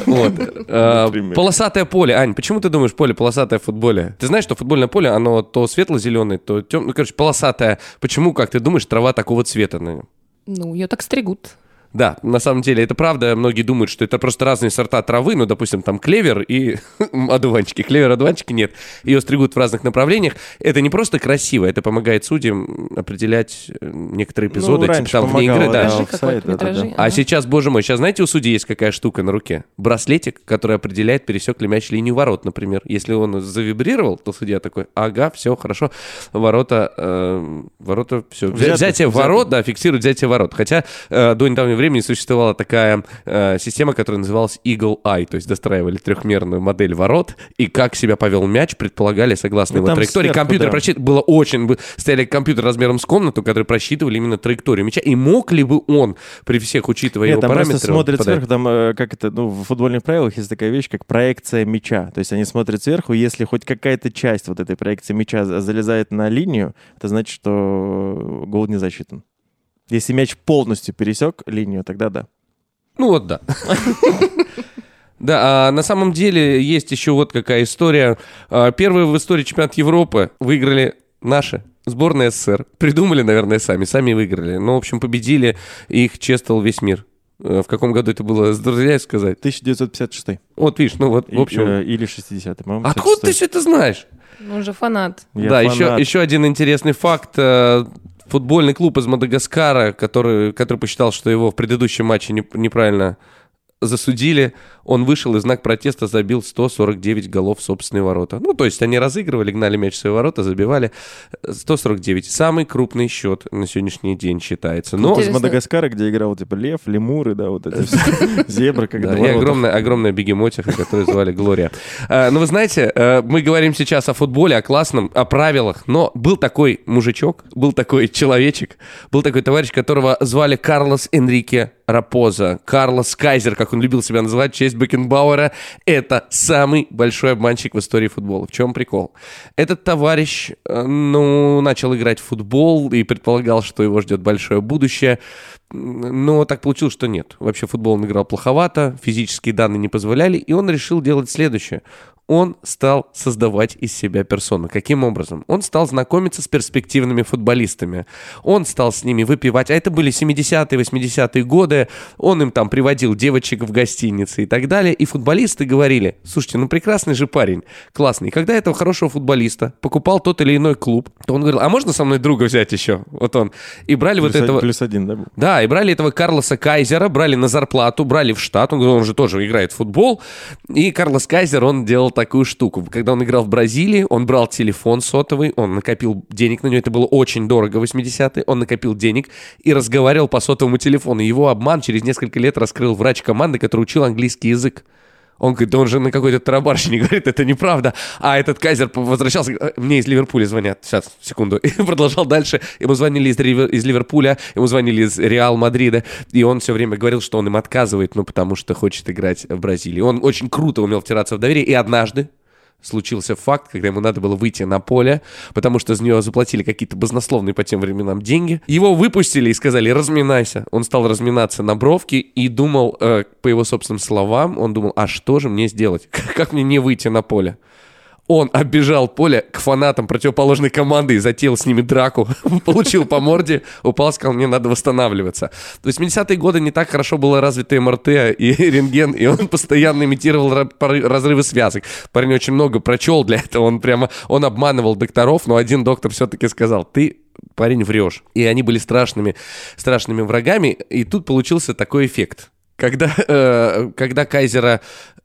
[SPEAKER 2] Вот.
[SPEAKER 3] Например.
[SPEAKER 2] Полосатое поле. Ань, почему ты думаешь поле полосатое в футболе? Ты знаешь, что футбольное поле, оно то светло-зеленое, то темное. Ну, короче, полосатое. Почему, как ты думаешь, трава такого цвета на нем?
[SPEAKER 4] Ну, ее так стригут.
[SPEAKER 2] Да, на самом деле это правда. Многие думают, что это просто разные сорта травы. Ну, допустим, там клевер и одуванчики. Клевер, одуванчики нет. Ее стригут в разных направлениях. Это не просто красиво, это помогает судьям определять э, некоторые эпизоды.
[SPEAKER 3] Ну,
[SPEAKER 2] типа там вне игры,
[SPEAKER 3] помогало,
[SPEAKER 2] да.
[SPEAKER 3] да. Офсайд, это да.
[SPEAKER 4] метражи.
[SPEAKER 2] А
[SPEAKER 4] ага.
[SPEAKER 2] сейчас, боже мой, сейчас знаете, у судьи есть какая штука на руке? Браслетик, который определяет, пересек ли мяч линию ворот, например. Если он завибрировал, то судья такой, ага, все, хорошо, ворота, э, ворота, все. Взятие
[SPEAKER 3] взято.
[SPEAKER 2] ворот, да, фиксирует взятие ворот. Хотя э, до недавнего времени существовала такая э, система, которая называлась Eagle Eye, то есть достраивали трехмерную модель ворот, и как себя повел мяч, предполагали, согласно
[SPEAKER 3] Ну,
[SPEAKER 2] его траектории.
[SPEAKER 3] сверху,
[SPEAKER 2] Компьютер
[SPEAKER 3] да.
[SPEAKER 2] просчит- было очень... Стояли компьютер размером с комнату, которые просчитывали именно траекторию мяча. И мог ли бы он, при всех учитывая
[SPEAKER 3] Нет,
[SPEAKER 2] его
[SPEAKER 3] там
[SPEAKER 2] параметры...
[SPEAKER 3] просто смотрят сверху, там, э, как это, ну, в футбольных правилах есть такая вещь, как проекция мяча. То есть они смотрят сверху, если хоть какая-то часть вот этой проекции мяча за- залезает на линию, это значит, что гол не засчитан. Если мяч полностью пересек линию, тогда да.
[SPEAKER 2] Ну вот да. Да, а на самом деле есть еще вот какая история. А, Первые в истории чемпионат Европы выиграли наши. Сборная СССР. Придумали, наверное, сами. Сами выиграли. Ну, в общем, победили. Их чествовал весь мир. Э, В каком году это было, затрудняюсь сказать.
[SPEAKER 3] 1956.
[SPEAKER 2] Вот видишь, ну вот, в общем...
[SPEAKER 3] э, или 60 по-моему.
[SPEAKER 2] Откуда ты
[SPEAKER 3] 56.
[SPEAKER 2] все это знаешь?
[SPEAKER 4] Ну, он же фанат.
[SPEAKER 3] Я
[SPEAKER 2] да, еще,
[SPEAKER 3] фанат.
[SPEAKER 2] еще один интересный факт. Футбольный клуб из Мадагаскара, который, который посчитал, что его в предыдущем матче не- неправильно засудили, он вышел и в знак протеста забил 149 голов в собственные ворота. Ну, то есть они разыгрывали, гнали мяч в свои ворота, забивали 149. Самый крупный счет на сегодняшний день считается. Но
[SPEAKER 3] Из. Мадагаскара, где играл типа лев, лемуры, да, вот эти все. зебры, как
[SPEAKER 2] и огромная, огромная бегемотиха, которую звали Глория. А, Ну, вы знаете, э, мы говорим сейчас о футболе, о классном, о правилах, но был такой мужичок, был такой человечек, был такой товарищ, которого звали Карлос Энрике Рапоза. Карлос Кайзер, как он любил себя называть, честь Бекенбауэра. Это самый большой обманщик в истории футбола. В чем прикол? Этот товарищ, э, ну, начал играть в футбол и предполагал, что его ждет большое будущее. Но так получилось, что нет. Вообще футбол он играл плоховато, физические данные не позволяли, и он решил делать следующее. Он стал создавать из себя персону. Каким образом? Он стал знакомиться с перспективными футболистами. Он стал с ними выпивать. А это были 70-е, 80-е годы. Он им там приводил девочек в гостиницы и так далее. И футболисты говорили, слушайте, ну прекрасный же парень, классный. И когда этого хорошего футболиста покупал тот или иной клуб, то он говорил, а можно со мной друга взять еще? Вот он. И брали вот
[SPEAKER 3] Плюс
[SPEAKER 2] этого...
[SPEAKER 3] один- Плюс один, да?
[SPEAKER 2] Да, и брали этого Карлоса Кайзера, брали на зарплату, брали в штат, он, он же тоже играет в футбол, и Карлос Кайзер, он делал такую штуку. Когда он играл в Бразилии, он брал телефон сотовый, он накопил денег на него, это было очень дорого в 80-е, он накопил денег и разговаривал по сотовому телефону. Его обман через несколько лет раскрыл врач команды, который учил английский язык. Он говорит, да он же на какой-то тарабарщине говорит, это неправда. А этот Кайзер возвращался, мне из Ливерпуля звонят, сейчас, секунду. И продолжал дальше. Ему звонили из, из Ливерпуля, ему звонили из Реал Мадрида. И он все время говорил, что он им отказывает, ну, потому что хочет играть в Бразилии. Он очень круто умел втираться в доверие. И однажды, случился факт, когда ему надо было выйти на поле, потому что за него заплатили какие-то баснословные по тем временам деньги. Его выпустили и сказали «разминайся». Он стал разминаться на бровке и думал, э, по его собственным словам, он думал, а что же мне сделать? Как мне не выйти на поле? Он оббежал поле к фанатам противоположной команды и затеял с ними драку. Получил по морде, упал, сказал, мне надо восстанавливаться. В 80-е годы не так хорошо было развито МРТ и рентген, и он постоянно имитировал разрывы связок. Парень очень много прочел для этого, он прямо, он обманывал докторов, но один доктор все-таки сказал, ты парень врешь. И они были страшными, страшными врагами, и тут получился такой эффект. Когда, э, когда Кайзера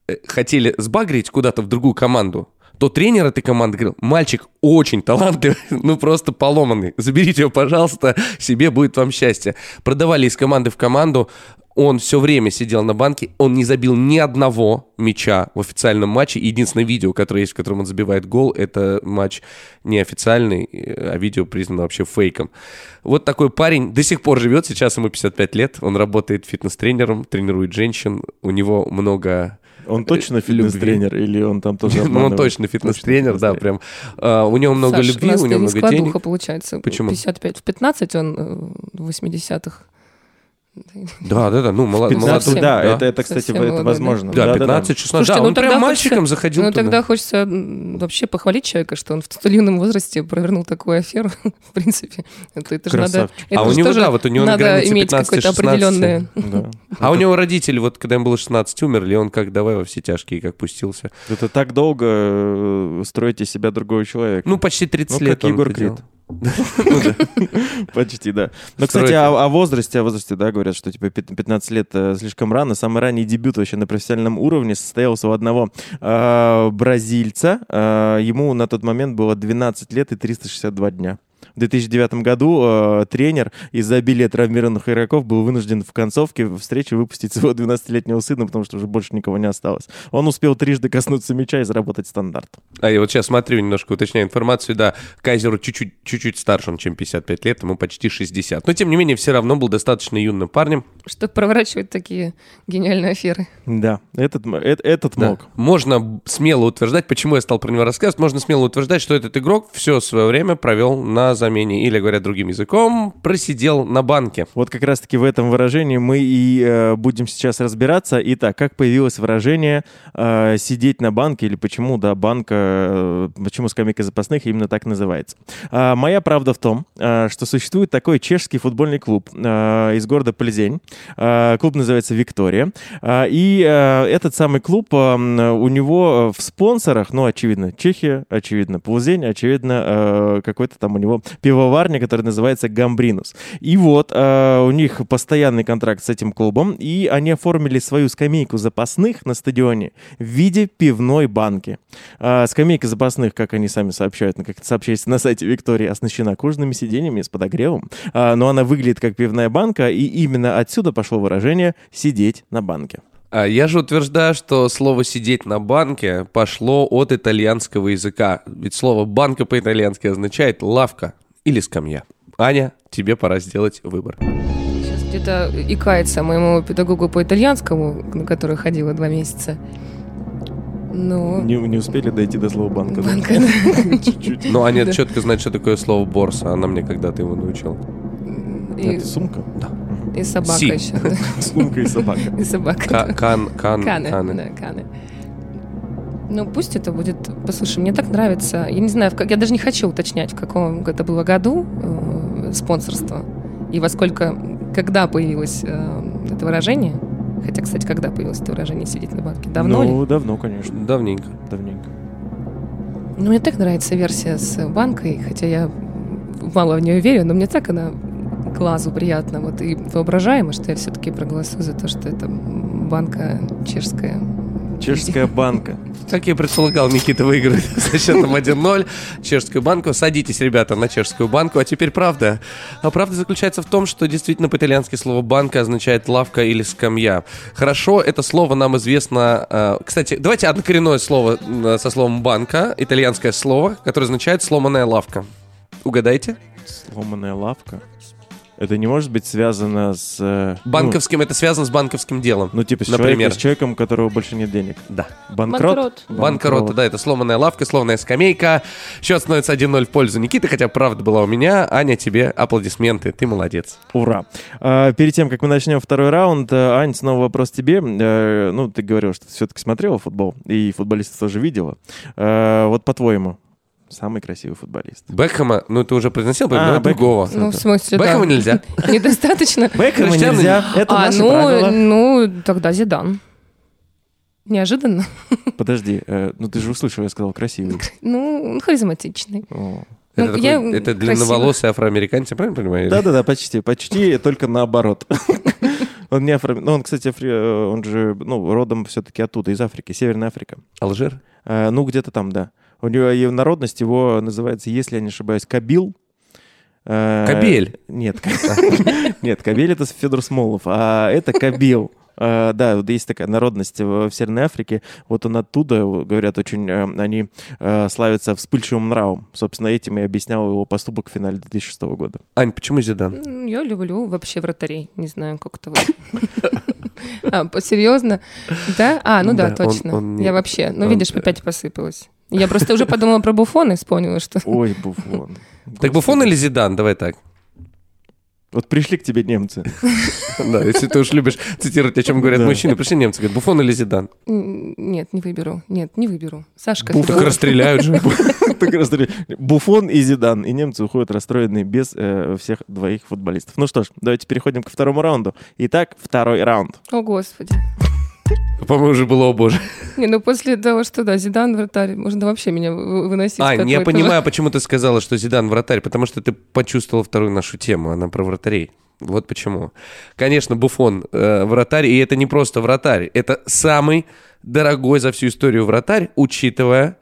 [SPEAKER 2] э, хотели сбагрить куда-то в другую команду, то тренер этой команды говорил, мальчик очень талантливый, ну просто поломанный, заберите его, пожалуйста, себе будет вам счастье. Продавали из команды в команду, он все время сидел на банке, он не забил ни одного мяча в официальном матче. Единственное видео, которое есть, в котором он забивает гол, это матч неофициальный, а видео признано вообще фейком. Вот такой парень до сих пор живет, сейчас ему 55 лет, он работает фитнес-тренером, тренирует женщин, у него много
[SPEAKER 3] он точно фитнес-тренер или он там тоже
[SPEAKER 2] Ну, он точно фитнес-тренер, да, прям. А, у него много любви, у него много денег.
[SPEAKER 4] получается. Почему? 55. В 15 он э, в 80-х.
[SPEAKER 2] Да, да, да, ну, молод,
[SPEAKER 3] 15, молодой, да, да, это, это кстати, Совсем это молодой, возможно.
[SPEAKER 2] Да, 15-16, да, ну, он прям мальчиком заходил
[SPEAKER 4] Ну, туда. тогда хочется вообще похвалить человека, что он в столь юном возрасте провернул такую аферу, в принципе. Это, это же надо... Это
[SPEAKER 2] а у него, да, вот у него
[SPEAKER 4] надо иметь какое-то определенное... Да.
[SPEAKER 2] А у него родители, вот когда ему было 16, умерли, он как давай во все тяжкие, как пустился.
[SPEAKER 3] Это так долго э, строите себя другого человека.
[SPEAKER 2] Ну, почти 30 ну, лет как
[SPEAKER 3] Егор Крид. Ну Почти, да. Но, кстати, о возрасте, о возрасте, да, говорят, что типа 15 лет э, слишком рано. Самый ранний дебют вообще на профессиональном уровне состоялся у одного э, бразильца. Э, ему на тот момент было 12 лет и 362 дня. В 2009 году э, тренер из-за обилия травмированных игроков был вынужден в концовке встречи выпустить своего 12-летнего сына, потому что уже больше никого не осталось. Он успел трижды коснуться мяча и заработать стандарт.
[SPEAKER 2] А я вот сейчас смотрю, немножко уточняю информацию. Да, Кайзеру чуть-чуть, чуть-чуть старше, он, чем 55 лет, ему почти 60. Но, тем не менее, все равно был достаточно юным парнем.
[SPEAKER 4] Чтобы проворачивать такие гениальные аферы.
[SPEAKER 3] Да, этот, этот, этот да. мог.
[SPEAKER 2] Можно смело утверждать, почему я стал про него рассказывать, можно смело утверждать, что этот игрок все свое время провел на замене, или, говоря другим языком, просидел на банке.
[SPEAKER 3] Вот как раз-таки в этом выражении мы и э, будем сейчас разбираться. Итак, как появилось выражение э, «сидеть на банке» или почему, да, банка, э, почему скамейка запасных именно так называется. Э, моя правда в том, э, что существует такой чешский футбольный клуб э, из города Плезень. Э, клуб называется «Виктория». Э, и э, этот самый клуб, э, у него в спонсорах, ну, очевидно, Чехия, очевидно, Плезень, очевидно, э, какой-то там у него пивоварня, которая называется Гамбринус. И вот э, у них постоянный контракт с этим клубом, и они оформили свою скамейку запасных на стадионе в виде пивной банки. Э, скамейка запасных, как они сами сообщают, как это сообщается на сайте Виктории, оснащена кожаными сиденьями с подогревом, э, но она выглядит как пивная банка, и именно отсюда пошло выражение «сидеть на банке».
[SPEAKER 2] А я же утверждаю, что слово «сидеть на банке» пошло от итальянского языка. Ведь слово «банка» по-итальянски означает «лавка» или «скамья». Аня, тебе пора сделать выбор.
[SPEAKER 4] Сейчас где-то икается моему педагогу по итальянскому, на который ходила два месяца.
[SPEAKER 3] Ну... Не, не успели дойти до слова банка. Банка,
[SPEAKER 2] да. Чуть-чуть. Ну, Аня четко знает, что такое слово борса. Она мне когда-то его научила.
[SPEAKER 3] Это сумка?
[SPEAKER 2] Да.
[SPEAKER 4] И собака еще.
[SPEAKER 3] Сумка и собака.
[SPEAKER 4] И собака.
[SPEAKER 2] Кан, кан,
[SPEAKER 4] каны. Каны. Ну, пусть это будет... Послушай, мне так нравится. Я не знаю, как, я даже не хочу уточнять, в каком это было году э, спонсорство и во сколько, когда появилось э, это выражение. Хотя, кстати, когда появилось это выражение «сидеть на банке»? Давно
[SPEAKER 3] Ну,
[SPEAKER 4] ли?
[SPEAKER 3] давно, конечно.
[SPEAKER 2] Давненько.
[SPEAKER 3] Давненько.
[SPEAKER 4] Ну, мне так нравится версия с банкой, хотя я мало в нее верю, но мне так она глазу приятно вот и воображаемо, что я все-таки проголосую за то, что это банка чешская,
[SPEAKER 3] Чешская банка.
[SPEAKER 2] Как я и предполагал, Никита выиграет со счетом 1-0 чешскую банку. Садитесь, ребята, на чешскую банку. А теперь правда. А правда заключается в том, что действительно по-итальянски слово «банка» означает «лавка» или «скамья». Хорошо, это слово нам известно... э, Кстати, давайте однокоренное слово э, со словом «банка», итальянское слово, которое означает «сломанная лавка». Угадайте?
[SPEAKER 3] Сломанная лавка. Это не может быть связано с... э, ну,
[SPEAKER 2] Банковским, это связано с банковским делом.
[SPEAKER 3] Ну, типа с,
[SPEAKER 2] Например.
[SPEAKER 3] человеком, с человеком, у которого больше нет денег.
[SPEAKER 2] Да.
[SPEAKER 3] Банкрот?
[SPEAKER 4] Банкрот.
[SPEAKER 2] Банкрота, да, это сломанная лавка, сломанная скамейка. Счет становится 1-0 в пользу Никиты, хотя правда была у меня. Аня, тебе аплодисменты, ты молодец.
[SPEAKER 3] Ура. А, перед тем, как мы начнем второй раунд, э, Ань, снова вопрос тебе. Э, ну, ты говорил, что ты все-таки смотрела футбол, и футболистов тоже видела. Вот по-твоему, самый красивый футболист?
[SPEAKER 2] Бекхэма, ну ты уже произносил,
[SPEAKER 3] А, Бекхэм.
[SPEAKER 2] другого.
[SPEAKER 4] Ну, в смысле, да.
[SPEAKER 2] Бекхэма нельзя.
[SPEAKER 4] Недостаточно.
[SPEAKER 3] Бекхэма нельзя. Это
[SPEAKER 4] А, ну,
[SPEAKER 3] правила.
[SPEAKER 4] ну, тогда Зидан. Неожиданно.
[SPEAKER 3] Подожди, э, ну ты же услышал, я сказал красивый.
[SPEAKER 4] Ну, он харизматичный.
[SPEAKER 3] О.
[SPEAKER 2] Это,
[SPEAKER 4] Ну,
[SPEAKER 2] такой-
[SPEAKER 4] я
[SPEAKER 2] это длинноволосый афроамериканец, я правильно понимаю?
[SPEAKER 3] Да-да-да, почти, почти, только наоборот. Он не афро... Ну, он, кстати, афри- э, он же, ну, родом все-таки оттуда, из Африки, Северная Африка.
[SPEAKER 2] Алжир?
[SPEAKER 3] Э, Ну, где-то там, да. У него и народность его называется, если я не ошибаюсь, Кабил. Э,
[SPEAKER 2] Кабель?
[SPEAKER 3] Нет. Нет, Кабель это Федор Смолов, а это Кабил. Э, Да, вот есть такая народность в в Северной Африке. Вот он оттуда, говорят, очень э, они э, славятся вспыльчивым нравом. Собственно, этим и объяснял его поступок в финале 2006 года.
[SPEAKER 2] Ань, почему Зидан?
[SPEAKER 4] Я люблю вообще вратарей. Не знаю, как это. А, серьезно? Да? А, ну да, точно. Я вообще, ну видишь, опять посыпалась. Я просто уже подумала про Буфона и вспомнила, что...
[SPEAKER 3] Ой, Буфон.
[SPEAKER 2] Так Буфон или Зидан? Давай так.
[SPEAKER 3] Вот пришли к тебе немцы.
[SPEAKER 2] Да, если ты уж любишь цитировать, о чем говорят мужчины, пришли немцы, говорят, Буфон или Зидан?
[SPEAKER 4] Нет, не выберу. Нет, не выберу. Сашка.
[SPEAKER 2] Так расстреляют же.
[SPEAKER 3] Так Буфон и Зидан. И немцы уходят расстроенные без э, всех двоих футболистов. Ну что ж, давайте переходим ко второму раунду. Итак, второй раунд.
[SPEAKER 4] О, Господи.
[SPEAKER 2] По-моему, уже было, о боже.
[SPEAKER 4] Не, ну после того, что, да, Зидан вратарь, можно вообще меня вы- выносить.
[SPEAKER 2] Ань, я понимаю, почему ты сказала, что Зидан вратарь, потому что ты почувствовала вторую нашу тему, она про вратарей. Вот почему. Конечно, Буфон э, вратарь, и это не просто вратарь, это самый дорогой за всю историю вратарь, учитывая,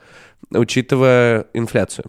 [SPEAKER 2] учитывая инфляцию.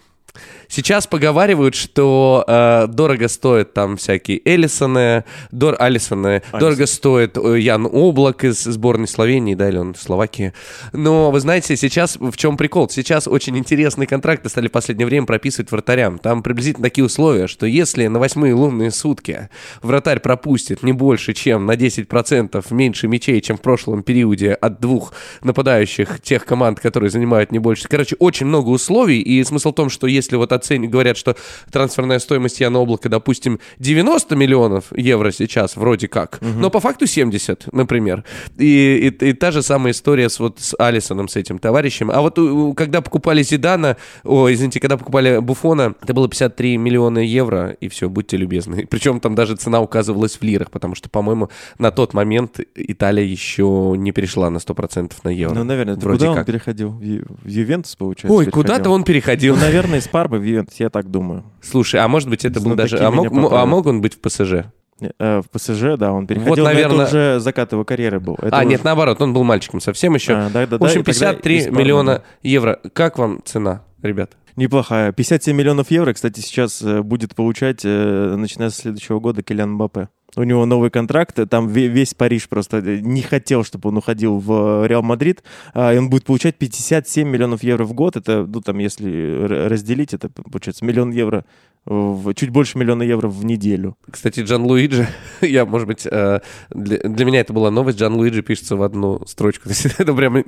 [SPEAKER 2] Сейчас поговаривают, что э, дорого стоят там всякие Элисоны, дор, Алисоны, дорого стоит э, Ян Облак из сборной Словении, да, или он из Словакии. Но вы знаете, сейчас в чем прикол? Сейчас очень интересные контракты стали в последнее время прописывать вратарям. Там приблизительно такие условия, что если на восьмые лунные сутки вратарь пропустит не больше, чем на 10% меньше мячей, чем в прошлом периоде от двух нападающих тех команд, которые занимают не больше. Короче, очень много условий, и смысл в том, что если вот оценивать, говорят, что трансферная стоимость Яна Облака, допустим, 90 миллионов евро сейчас, вроде как, но по факту 70, например. И, и- и та же самая история с, вот, с Алисоном, с этим товарищем. А вот когда покупали Зидана, о, извините, когда покупали Буфона, это было 53 миллиона евро, и все, будьте любезны. Причем там даже цена указывалась в лирах, потому что, по-моему, на тот момент Италия еще не перешла на 100% на евро.
[SPEAKER 3] Ну, наверное,
[SPEAKER 2] Вроде
[SPEAKER 3] куда он
[SPEAKER 2] как.
[SPEAKER 3] переходил? В, Ювентус, получается?
[SPEAKER 2] Ой, куда-то он переходил.
[SPEAKER 3] Ну, наверное, из Пармы в Я так думаю.
[SPEAKER 2] Слушай, а может быть это был даже... А мог, а мог он быть в ПСЖ?
[SPEAKER 3] Не, э, В ПСЖ, да, он переходил, но
[SPEAKER 2] наверное-
[SPEAKER 3] это уже закат его карьеры был. Это
[SPEAKER 2] а,
[SPEAKER 3] уже-
[SPEAKER 2] нет, наоборот, он был мальчиком совсем еще.
[SPEAKER 3] А, да, да,
[SPEAKER 2] в общем,
[SPEAKER 3] и тогда
[SPEAKER 2] 53
[SPEAKER 3] из Пармы,
[SPEAKER 2] миллиона евро. Как вам цена, ребят?
[SPEAKER 3] Неплохая. 57 миллионов евро, кстати, сейчас э, будет получать, э, начиная с следующего года, Килян Мбаппе. У него новый контракт, э, там ве- весь Париж просто э, не хотел, чтобы он уходил в э, Реал Мадрид, а, и он будет получать 57 миллионов евро в год. Это, ну, там, если разделить, это получается миллион евро, в, чуть больше миллиона евро в неделю.
[SPEAKER 2] Кстати, Джан Луиджи, я, может быть, для, для меня это была новость, Джан Луиджи пишется в одну строчку. Это прям...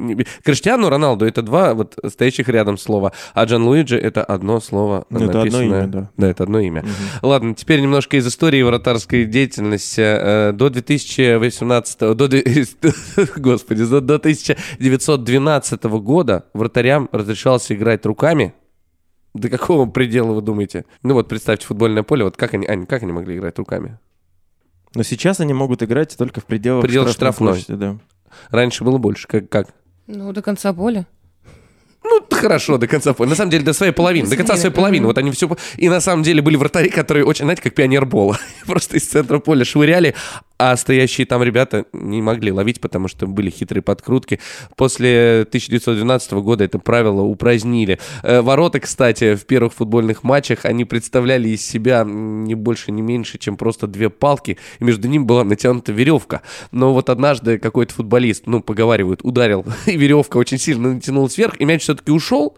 [SPEAKER 2] Криштиану Роналду это два вот стоящих рядом слова, а Джан Луиджи это одно слово
[SPEAKER 3] это одно
[SPEAKER 2] написанное-
[SPEAKER 3] имя, да.
[SPEAKER 2] Да, это одно имя. Ладно, теперь немножко из истории вратарской деятельности. Э, До 2018... До, господи, до, до 1912 года вратарям разрешалось играть руками. До какого предела вы думаете? Ну вот, представьте футбольное поле, вот как они, Ань, как они могли играть руками?
[SPEAKER 3] Но сейчас они могут играть только в пределах, штрафной
[SPEAKER 2] штрафной.
[SPEAKER 3] площади, да.
[SPEAKER 2] Раньше было больше, как? как?
[SPEAKER 4] Ну, до конца поля.
[SPEAKER 2] Ну, хорошо, до конца. На самом деле, до своей половины. До конца своей половины. Вот они все... И на самом деле были вратари, которые очень, знаете, как пионербола. Просто из центра поля швыряли. А стоящие там ребята не могли ловить, потому что были хитрые подкрутки. После 1912 года это правило упразднили. Э, Ворота, кстати, в первых футбольных матчах, они представляли из себя не больше, не меньше, чем просто две палки, и между ними была натянута веревка. Но вот однажды какой-то футболист, ну, поговаривают, ударил, и веревка очень сильно натянулась вверх, и мяч все-таки ушел,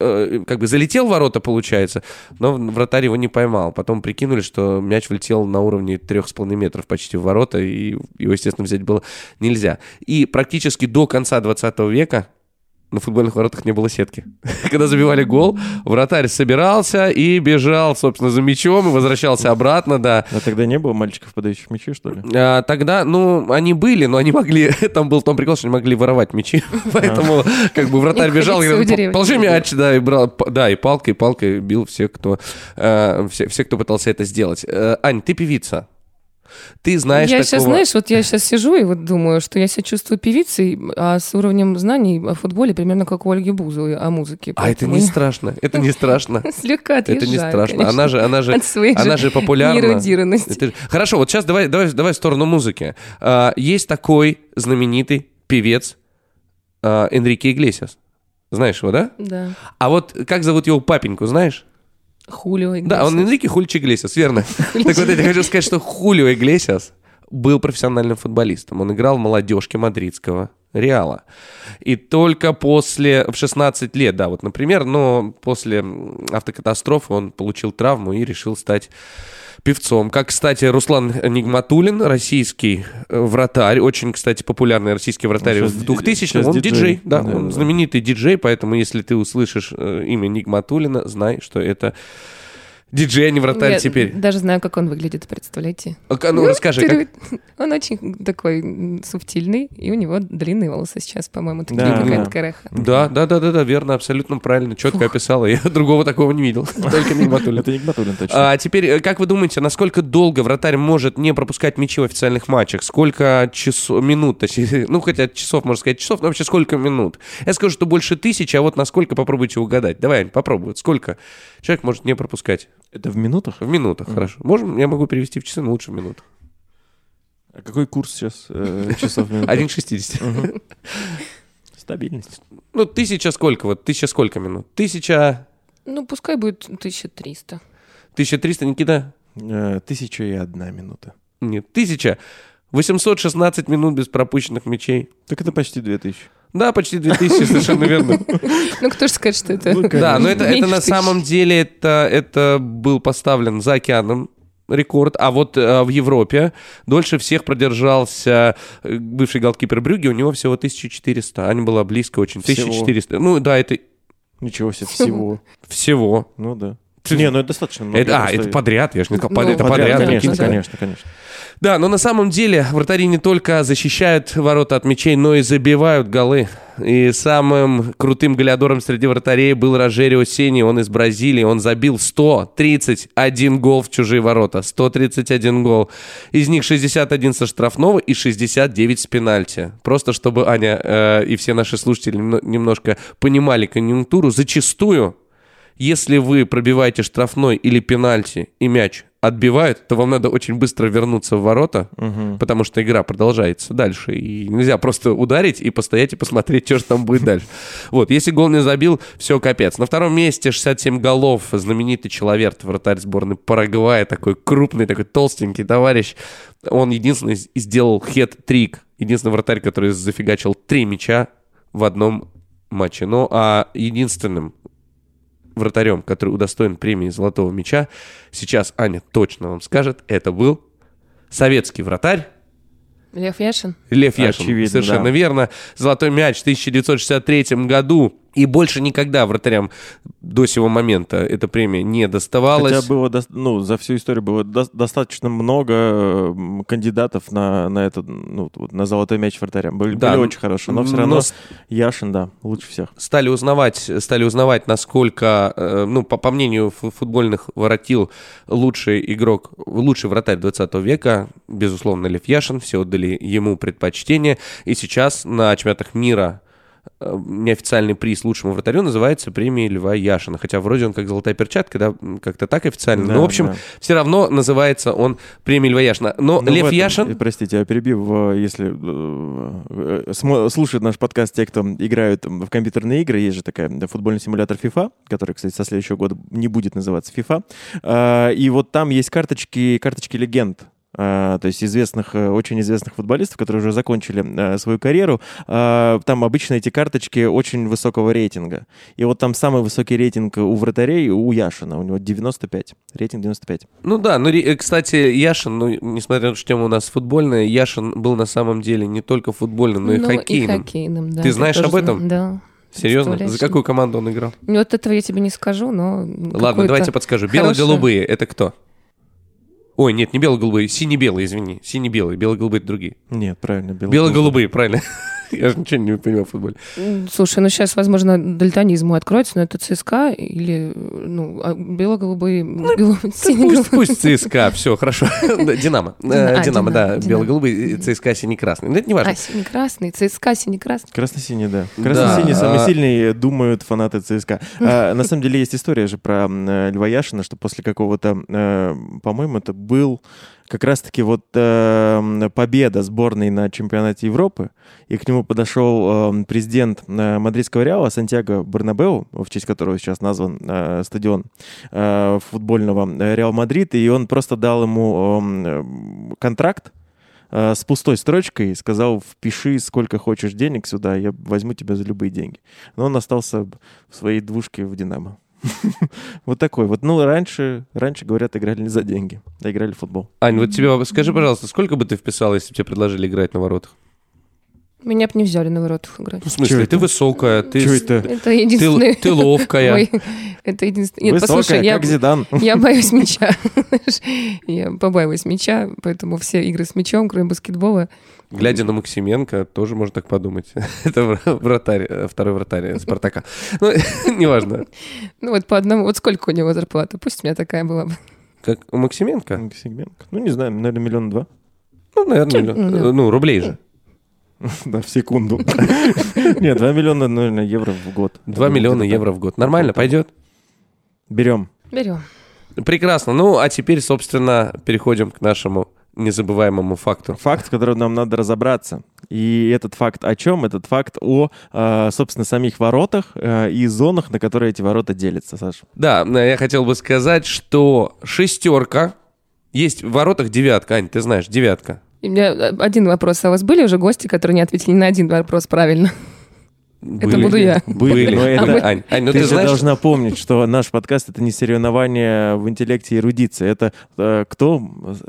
[SPEAKER 2] э, как бы залетел в ворота, получается, но вратарь его не поймал. Потом прикинули, что мяч влетел на уровне 3,5 метров почти в ворота, и его, естественно, взять было нельзя. И практически до конца 20 века на футбольных воротах не было сетки. Когда забивали гол, вратарь собирался и бежал, собственно, за мячом и возвращался обратно, да.
[SPEAKER 3] А тогда не было мальчиков, подающих мячи, что ли?
[SPEAKER 2] А, тогда, ну, они были, но они могли, там был в том прикол, что они могли воровать мячи, поэтому как бы вратарь бежал,
[SPEAKER 4] деревню.
[SPEAKER 2] положи мяч, да, и брал, да, и палкой, палкой бил всех, кто, э, все, все, кто пытался это сделать. Э, Ань, ты певица. Ты знаешь
[SPEAKER 4] я
[SPEAKER 2] такого...
[SPEAKER 4] сейчас, знаешь, вот я сейчас сижу и вот думаю, что я себя чувствую певицей, а с уровнем знаний о футболе примерно как у Ольги Бузовой о музыке.
[SPEAKER 2] А это не страшно, это не страшно.
[SPEAKER 4] Слегка
[SPEAKER 2] Это не
[SPEAKER 4] отъезжаю,
[SPEAKER 2] страшно. Она же, она же, она же популярна. Хорошо, вот сейчас давай, давай, давай в сторону музыки. А, есть такой знаменитый певец а, Энрике Иглесиас. Знаешь его, да?
[SPEAKER 4] Да.
[SPEAKER 2] А вот как зовут его папеньку, знаешь?
[SPEAKER 4] Хулио
[SPEAKER 2] Да, он
[SPEAKER 4] Иглесиас.
[SPEAKER 2] Энрике Хульчи Иглесиас, верно. Так вот, я хочу сказать, что Хулио Иглесиас был профессиональным футболистом. Он играл в молодежке мадридского Реала. И только после, в 16 лет, да, вот, например, но после автокатастрофы он получил травму и решил стать певцом. Как, кстати, Руслан Нигматулин, российский э, вратарь, очень, кстати, популярный российский вратарь в
[SPEAKER 3] щас ди-
[SPEAKER 2] 2000
[SPEAKER 3] щас
[SPEAKER 2] он
[SPEAKER 3] диджей.
[SPEAKER 2] диджей, да,
[SPEAKER 3] Да,
[SPEAKER 2] он
[SPEAKER 3] да.
[SPEAKER 2] знаменитый диджей, поэтому если ты услышишь э, имя Нигматулина, знай, что это диджей, а не вратарь
[SPEAKER 4] Я
[SPEAKER 2] теперь.
[SPEAKER 4] даже знаю, как он выглядит, представляете?
[SPEAKER 2] А, Ну, расскажи, как...
[SPEAKER 4] Он очень такой субтильный, и у него длинные волосы сейчас, по-моему, такие,
[SPEAKER 3] Да,
[SPEAKER 4] какая-то
[SPEAKER 3] да.
[SPEAKER 4] кореха.
[SPEAKER 2] Да, да, да, да, да, верно, абсолютно правильно, четко описала. Я другого такого не видел, только Нигматулин.
[SPEAKER 3] Это Нигматуллин, точно.
[SPEAKER 2] А теперь, э, как вы думаете, насколько долго вратарь может не пропускать мячи в официальных матчах? Сколько часов, минут, точнее, ну, хотя часов, можно сказать, часов, но вообще сколько минут? Я скажу, что больше тысячи, а вот насколько попробуйте угадать. Давай, Ань, попробуй. Сколько человек может не пропускать?
[SPEAKER 3] Это в минутах?
[SPEAKER 2] В минутах, хорошо. Можем, я могу перевести в часы, но лучше в минутах.
[SPEAKER 3] А какой курс сейчас э, часов в минуту?
[SPEAKER 2] 1,60.
[SPEAKER 3] Мгм. Стабильность.
[SPEAKER 2] Ну, тысяча сколько? Вот тысяча сколько минут? Тысяча...
[SPEAKER 4] Ну, пускай будет 1300.
[SPEAKER 2] 1300, Никита?
[SPEAKER 3] Э, Тысяча и одна минута.
[SPEAKER 2] Нет, тысяча. 816 минут без пропущенных мячей.
[SPEAKER 3] Так это почти две тысячи.
[SPEAKER 2] Да, почти 2000, совершенно верно.
[SPEAKER 4] Ну, кто же скажет, что это...
[SPEAKER 3] Ну,
[SPEAKER 2] Да, но это, на самом деле это, это был поставлен за океаном рекорд, а вот э, в Европе дольше всех продержался э, бывший голкипер Брюги, у него всего 1400, Аня была близко очень,
[SPEAKER 3] Всего.
[SPEAKER 2] 1400. Ну да, это
[SPEAKER 3] Ничего себе, всего.
[SPEAKER 2] всего.
[SPEAKER 3] Ну да.
[SPEAKER 2] Ты-
[SPEAKER 3] Не, ну это достаточно много.
[SPEAKER 2] Это, а,
[SPEAKER 3] просто-
[SPEAKER 2] это подряд, я же не сказал,
[SPEAKER 4] Ну,
[SPEAKER 2] под- это
[SPEAKER 3] Подряд,
[SPEAKER 2] подряд.
[SPEAKER 3] конечно, конечно, конечно.
[SPEAKER 2] Да, но на самом деле вратари не только защищают ворота от мячей, но и забивают голы. И самым крутым голеадором среди вратарей был Рожерио Сени, он из Бразилии, он забил 131 гол в чужие ворота, 131 гол. Из них 61 со штрафного и 69 с пенальти. Просто чтобы Аня э, и все наши слушатели немно- немножко понимали конъюнктуру, зачастую если вы пробиваете штрафной или пенальти и мяч отбивают, то вам надо очень быстро вернуться в ворота, потому что игра продолжается дальше. И нельзя просто ударить и постоять и посмотреть, что же там будет дальше. Вот, если гол не забил, все, капец. На втором месте 67 голов знаменитый человек, вратарь сборной Парагвая, такой крупный, такой толстенький товарищ. Он единственный сделал хет-трик. Единственный вратарь, который зафигачил три мяча в одном матче. Ну, а единственным вратарем, который удостоен премии «Золотого мяча», сейчас Аня точно вам скажет, это был советский вратарь
[SPEAKER 4] Лев Яшин?
[SPEAKER 2] Лев Яшин.
[SPEAKER 3] Очевидно,
[SPEAKER 2] Совершенно
[SPEAKER 3] да.
[SPEAKER 2] верно. «Золотой мяч» в 1963 году. И больше никогда вратарям до сего момента эта премия не доставалась.
[SPEAKER 3] Хотя было, ну, за всю историю было дос- достаточно много кандидатов на, на этот, ну, на золотой мяч вратарям. Были,
[SPEAKER 2] Да,
[SPEAKER 3] были очень хорошие, но все
[SPEAKER 2] но
[SPEAKER 3] равно
[SPEAKER 2] с-
[SPEAKER 3] Яшин, да, лучше всех.
[SPEAKER 2] стали узнавать, стали узнавать, насколько, э, ну, по, по мнению фу- футбольных воротил, лучший игрок, лучший вратарь 20 века, безусловно, Лев Яшин, все отдали ему предпочтение, и сейчас на чемпионатах мира неофициальный приз лучшему вратарю называется премией Льва Яшина. Хотя вроде он как золотая перчатка, да, как-то так официально.
[SPEAKER 3] Да,
[SPEAKER 2] Но, в общем,
[SPEAKER 3] да.
[SPEAKER 2] все равно называется он премией Льва Яшина. Но
[SPEAKER 3] Ну,
[SPEAKER 2] Лев
[SPEAKER 3] этом,
[SPEAKER 2] Яшин...
[SPEAKER 3] э, Простите, я перебью, э, если э, э, слушают наш подкаст те, кто играют в компьютерные игры, есть же такая да, футбольный симулятор FIFA, который, кстати, со следующего года не будет называться FIFA. А, И вот там есть карточки, карточки легенд. А, то есть известных, э, очень известных футболистов, которые уже закончили э, свою карьеру. А, Там обычно эти карточки очень высокого рейтинга. И вот там самый высокий рейтинг у вратарей у Яшина. У него 95. Рейтинг 95.
[SPEAKER 2] Ну да, ну, э, кстати, Яшин, ну, несмотря на то, что тема у нас футбольная, Яшин был на самом деле не только футбольным, но и
[SPEAKER 4] Ну,
[SPEAKER 2] хоккейным.
[SPEAKER 4] хоккейным, да.
[SPEAKER 2] Ты знаешь об этом?
[SPEAKER 4] знаю. Да.
[SPEAKER 2] Серьезно? За какую команду он играл?
[SPEAKER 4] Ну, вот этого я тебе не скажу, но...
[SPEAKER 2] Ладно, давайте подскажу. Бело-голубые — это кто? Ой, нет, не бело-голубые, сине-белые, извини. Сине-белые, бело-голубые — это другие.
[SPEAKER 3] Нет, правильно. белый
[SPEAKER 2] Бело-голубые, правильно. Я же ничего не понимаю в футболе.
[SPEAKER 4] Слушай, ну сейчас, возможно, дальтонизм мой откроется, но это ЦСКА или, ну, а бело-голубые... голубые,
[SPEAKER 2] Пусть,
[SPEAKER 4] сине-голубые.
[SPEAKER 2] пусть ЦСКА, все, хорошо. Да, Динамо. Э,
[SPEAKER 4] А,
[SPEAKER 2] Динамо, да,
[SPEAKER 4] Динамо.
[SPEAKER 2] бело-голубые, э, ЦСКА сине-красный. Ну, это не важно.
[SPEAKER 4] А, синий-красный, ЦСКА синий-красный.
[SPEAKER 3] Красно-синий, да. Красно-синий самый сильный, думают фанаты ЦСКА. А, На самом деле есть история же про э, Льва Яшина, что после какого-то, э, по-моему, это был как раз-таки вот э, победа сборной на чемпионате Европы, и к нему подошел э, президент э, мадридского Реала Сантьяго Барнабеу, в честь которого сейчас назван э, стадион э, футбольного Реал Мадрид, и он просто дал ему э, контракт с пустой строчкой, сказал, впиши сколько хочешь денег сюда, я возьму тебя за любые деньги. Но он остался в своей двушке в «Динамо». Вот такой вот. Ну, раньше, раньше, говорят, играли не за деньги, а играли в футбол.
[SPEAKER 2] Ань, вот тебе скажи, пожалуйста, сколько бы ты вписал, если бы тебе предложили играть на воротах?
[SPEAKER 4] Меня бы не взяли на воротах играть.
[SPEAKER 2] Ну, в смысле, ты
[SPEAKER 3] это?
[SPEAKER 2] высокая, ты,
[SPEAKER 3] это?
[SPEAKER 4] Это единственное...
[SPEAKER 2] ты, ты ловкая.
[SPEAKER 4] Ой, это единственное... Нет,
[SPEAKER 3] Высокая,
[SPEAKER 4] послушай, я,
[SPEAKER 3] как Зидан.
[SPEAKER 4] я боюсь мяча. я побаиваюсь мяча, поэтому все игры с мячом, кроме баскетбола,
[SPEAKER 2] Глядя на Максименко, тоже можно так подумать. Это вра- вратарь, э, второй вратарь Спартака. Ну, неважно.
[SPEAKER 4] ну вот по одному, вот сколько у него зарплата, пусть у меня такая была бы.
[SPEAKER 2] Как у Максименко?
[SPEAKER 3] Сегменко. Ну, не знаю, наверное, миллион два.
[SPEAKER 2] Ну, наверное, миллион.
[SPEAKER 4] Ну.
[SPEAKER 2] Э, ну, рублей же.
[SPEAKER 3] Да, в секунду. Нет, 2 миллиона, наверное, евро в год.
[SPEAKER 2] 2 миллиона евро в год. Нормально, пойдет?
[SPEAKER 3] Берем.
[SPEAKER 4] Берем.
[SPEAKER 2] Прекрасно. Ну, а теперь, собственно, переходим к нашему незабываемому факту.
[SPEAKER 3] Факт, с которым нам надо разобраться. И этот факт о чем? Этот факт о, э, собственно, самих воротах э, и зонах, на которые эти ворота делятся, Саша.
[SPEAKER 2] Да, э, я хотел бы сказать, что шестерка, есть в воротах девятка. Ань, ты знаешь, девятка.
[SPEAKER 4] И у меня один вопрос. А у вас были уже гости, которые не ответили ни на один вопрос правильно?
[SPEAKER 2] Были.
[SPEAKER 4] буду я.
[SPEAKER 2] Были.
[SPEAKER 3] Но
[SPEAKER 2] А
[SPEAKER 3] это-
[SPEAKER 2] мы- Ань, Ань, ну
[SPEAKER 3] ты,
[SPEAKER 2] ты,
[SPEAKER 3] же
[SPEAKER 2] знаешь...
[SPEAKER 3] должна помнить, что наш подкаст это не соревнование в интеллекте и эрудиции. Это э, кто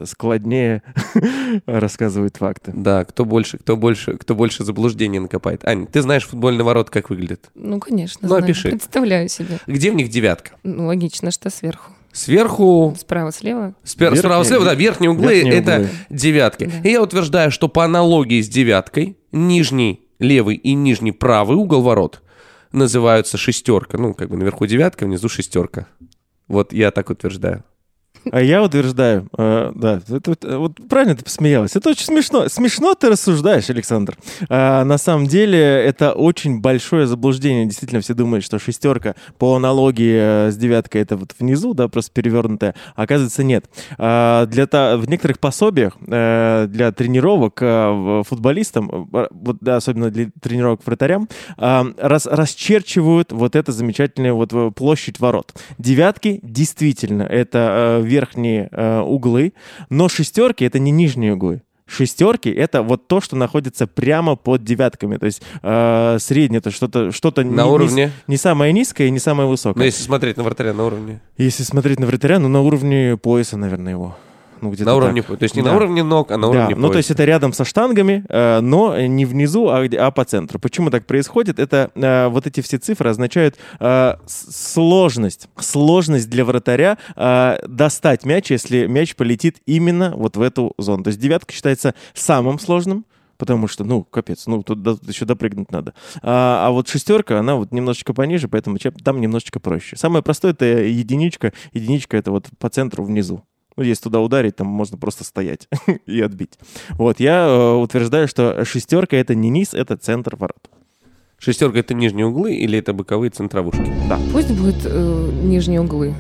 [SPEAKER 3] складнее рассказывает факты.
[SPEAKER 2] Да, кто больше, кто больше, кто больше заблуждений накопает. Ань, ты знаешь футбольный ворот, как выглядит?
[SPEAKER 4] Ну, конечно,
[SPEAKER 2] Ну,
[SPEAKER 4] знаю.
[SPEAKER 2] опиши.
[SPEAKER 4] Представляю себе.
[SPEAKER 2] Где в них девятка?
[SPEAKER 4] Ну, логично, что сверху.
[SPEAKER 2] Сверху,
[SPEAKER 4] Справа, слева.
[SPEAKER 2] спер-
[SPEAKER 3] Верхние-
[SPEAKER 2] справа, слева, да, верхние углы
[SPEAKER 3] верхние
[SPEAKER 2] это
[SPEAKER 3] углы.
[SPEAKER 2] девятки.
[SPEAKER 4] Да.
[SPEAKER 2] И я утверждаю, что по аналогии с девяткой нижний левый и нижний правый угол ворот называются шестерка. Ну, как бы наверху девятка, внизу шестерка. Вот я так утверждаю.
[SPEAKER 3] А я утверждаю, э, да, это, э, вот правильно ты посмеялась. Это очень смешно. Смешно ты рассуждаешь, Александр. А, на самом деле это очень большое заблуждение. Действительно, все думают, что шестерка по аналогии э, с девяткой это вот внизу, да, просто перевернутая. А оказывается, нет. А, для та- в некоторых пособиях э, для тренировок в- футболистам, э, вот, да, особенно для тренировок вратарям, а, рас- расчерчивают вот эту замечательную вот площадь ворот. Девятки действительно это верхние э, углы, но шестерки это не нижние углы. Шестерки это вот то, что находится прямо под девятками. То есть э, среднее это что-то что-то
[SPEAKER 2] На
[SPEAKER 3] не, не
[SPEAKER 2] уровне?
[SPEAKER 3] с- не самое низкое и не самое
[SPEAKER 2] Ну,
[SPEAKER 3] высокое.
[SPEAKER 2] если смотреть на вратаря на уровне.
[SPEAKER 3] Если смотреть на вратаря, ну на уровне пояса, наверное, его. Ну, где-то
[SPEAKER 2] На уровне,
[SPEAKER 3] так.
[SPEAKER 2] то есть не
[SPEAKER 3] Да.
[SPEAKER 2] на уровне ног, а на
[SPEAKER 3] Да,
[SPEAKER 2] уровне
[SPEAKER 3] ну то есть
[SPEAKER 2] пояса.
[SPEAKER 3] это рядом со штангами, э, но не внизу, а, а по центру. Почему так происходит? Это э, вот эти все цифры означают э, сложность. Сложность для вратаря достать мяч, если мяч полетит именно вот в эту зону. То есть девятка считается самым сложным, Потому что, ну, капец, ну, тут, до- еще допрыгнуть надо. А, а вот шестерка, она вот немножечко пониже, поэтому чем- там немножечко проще. Самое простое — это единичка. Единичка — это вот по центру внизу. Ну, если туда ударить, там можно просто стоять и отбить. Вот, я э, утверждаю, что шестерка — это не низ, это центр ворот.
[SPEAKER 2] Шестерка это нижние углы или это боковые центровушки?
[SPEAKER 4] Пусть будет э, нижние углы.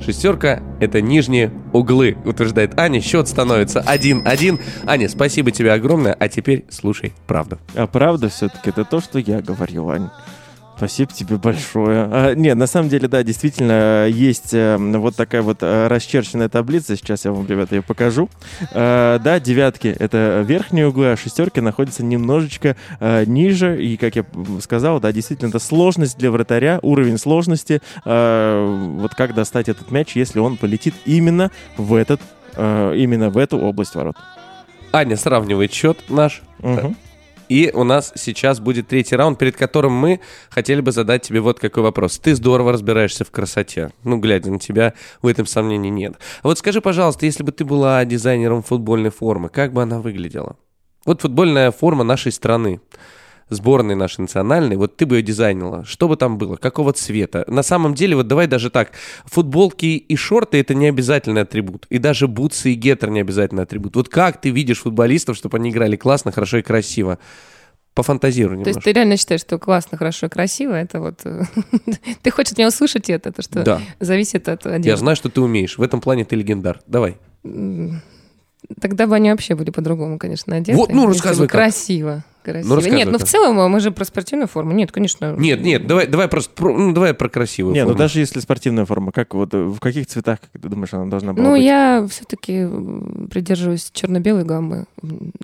[SPEAKER 2] Шестерка — это нижние углы, утверждает Аня. Счет становится 1-1. Аня, спасибо тебе огромное, а теперь слушай правду.
[SPEAKER 3] А правда все-таки это то, что я говорил, Ань. Спасибо тебе большое. А, нет, на самом деле, да, действительно, есть э, вот такая вот э, расчерченная таблица. Сейчас я вам, ребята, ее покажу. Э, да, девятки — это верхние углы, а шестерки находятся немножечко э, ниже. И, как я сказал, да, действительно, это сложность для вратаря, уровень сложности. э, вот как достать этот мяч, если он полетит именно в этот, э, именно в эту область ворот.
[SPEAKER 2] Аня сравнивает счет наш.
[SPEAKER 3] Мгм.
[SPEAKER 2] И у нас сейчас будет третий раунд, перед которым мы хотели бы задать тебе вот какой вопрос. Ты здорово разбираешься в красоте. Ну, глядя на тебя, в этом сомнений нет. А вот скажи, пожалуйста, если бы ты была дизайнером футбольной формы, как бы она выглядела? Вот футбольная форма нашей страны, сборной нашей национальной, вот ты бы ее дизайнила. Что бы там было? Какого цвета? На самом деле, вот давай даже так. Футболки и шорты — это не обязательный атрибут. И даже бутсы и гетер не обязательный атрибут. Вот как ты видишь футболистов, чтобы они играли классно, хорошо и красиво? Пофантазируй
[SPEAKER 4] То
[SPEAKER 2] немножко.
[SPEAKER 4] есть ты реально считаешь, что классно, хорошо, красиво? Это вот... ты хочешь от меня услышать это, то что
[SPEAKER 2] Да.
[SPEAKER 4] зависит от
[SPEAKER 2] Я
[SPEAKER 4] одежды.
[SPEAKER 2] знаю, что ты умеешь. В этом плане ты легендар. Давай.
[SPEAKER 4] Тогда бы они вообще были по-другому, конечно, одеты.
[SPEAKER 2] Вот, ну, рассказывай.
[SPEAKER 4] Красиво. Красиво.
[SPEAKER 2] рассказывай,
[SPEAKER 4] Нет, ну в целом а мы же про спортивную форму. Нет, конечно.
[SPEAKER 2] Нет, нет, давай, давай просто, про- ну, давай про красивую
[SPEAKER 3] Не, ну
[SPEAKER 2] форму.
[SPEAKER 3] даже если спортивная форма, как вот э, в каких цветах, как ты думаешь, она должна была
[SPEAKER 4] Ну,
[SPEAKER 3] быть?
[SPEAKER 4] я все-таки придерживаюсь черно-белой гаммы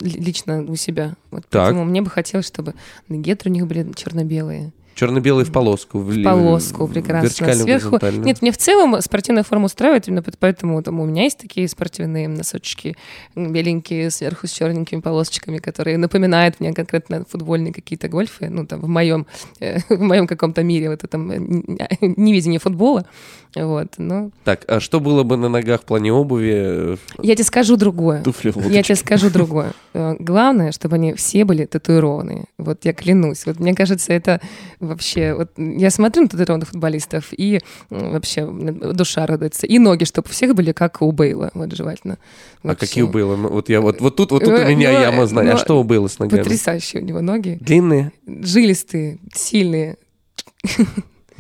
[SPEAKER 4] лично у себя. Вот
[SPEAKER 2] Так.
[SPEAKER 4] поэтому мне бы хотелось, чтобы гетры у них были черно-белые.
[SPEAKER 2] Черно-белый в полоску. В, ли-
[SPEAKER 4] полоску прекрасно.
[SPEAKER 2] вертикально,
[SPEAKER 4] Сверху. Нет, мне в целом спортивная форма устраивает, именно поэтому там, у меня есть такие спортивные носочки беленькие, сверху с черненькими полосочками, которые напоминают мне конкретно футбольные какие-то гольфы, ну, там, в моем, э, в моем каком-то мире, вот этом э, н- невидении футбола. Вот, ну,
[SPEAKER 2] Так, а что было бы на ногах в плане обуви? э,
[SPEAKER 4] я тебе скажу другое.
[SPEAKER 3] Туфли в
[SPEAKER 4] Я тебе скажу другое. Э, Главное, чтобы они все были татуированные. Вот я клянусь. Вот мне кажется, это вообще... Вот я смотрю на татуированных футболистов, и вообще душа радуется. И ноги, чтобы у всех были как у Бейла, вот желательно.
[SPEAKER 2] А
[SPEAKER 4] Вообще.
[SPEAKER 2] какие было? Ну, Вот я вот, вот тут, вот тут у
[SPEAKER 4] Ну,
[SPEAKER 2] меня
[SPEAKER 4] ну,
[SPEAKER 2] яма знаю. А что было с ногами?
[SPEAKER 4] Потрясающие у него ноги.
[SPEAKER 2] Длинные,
[SPEAKER 4] Жилистые, сильные.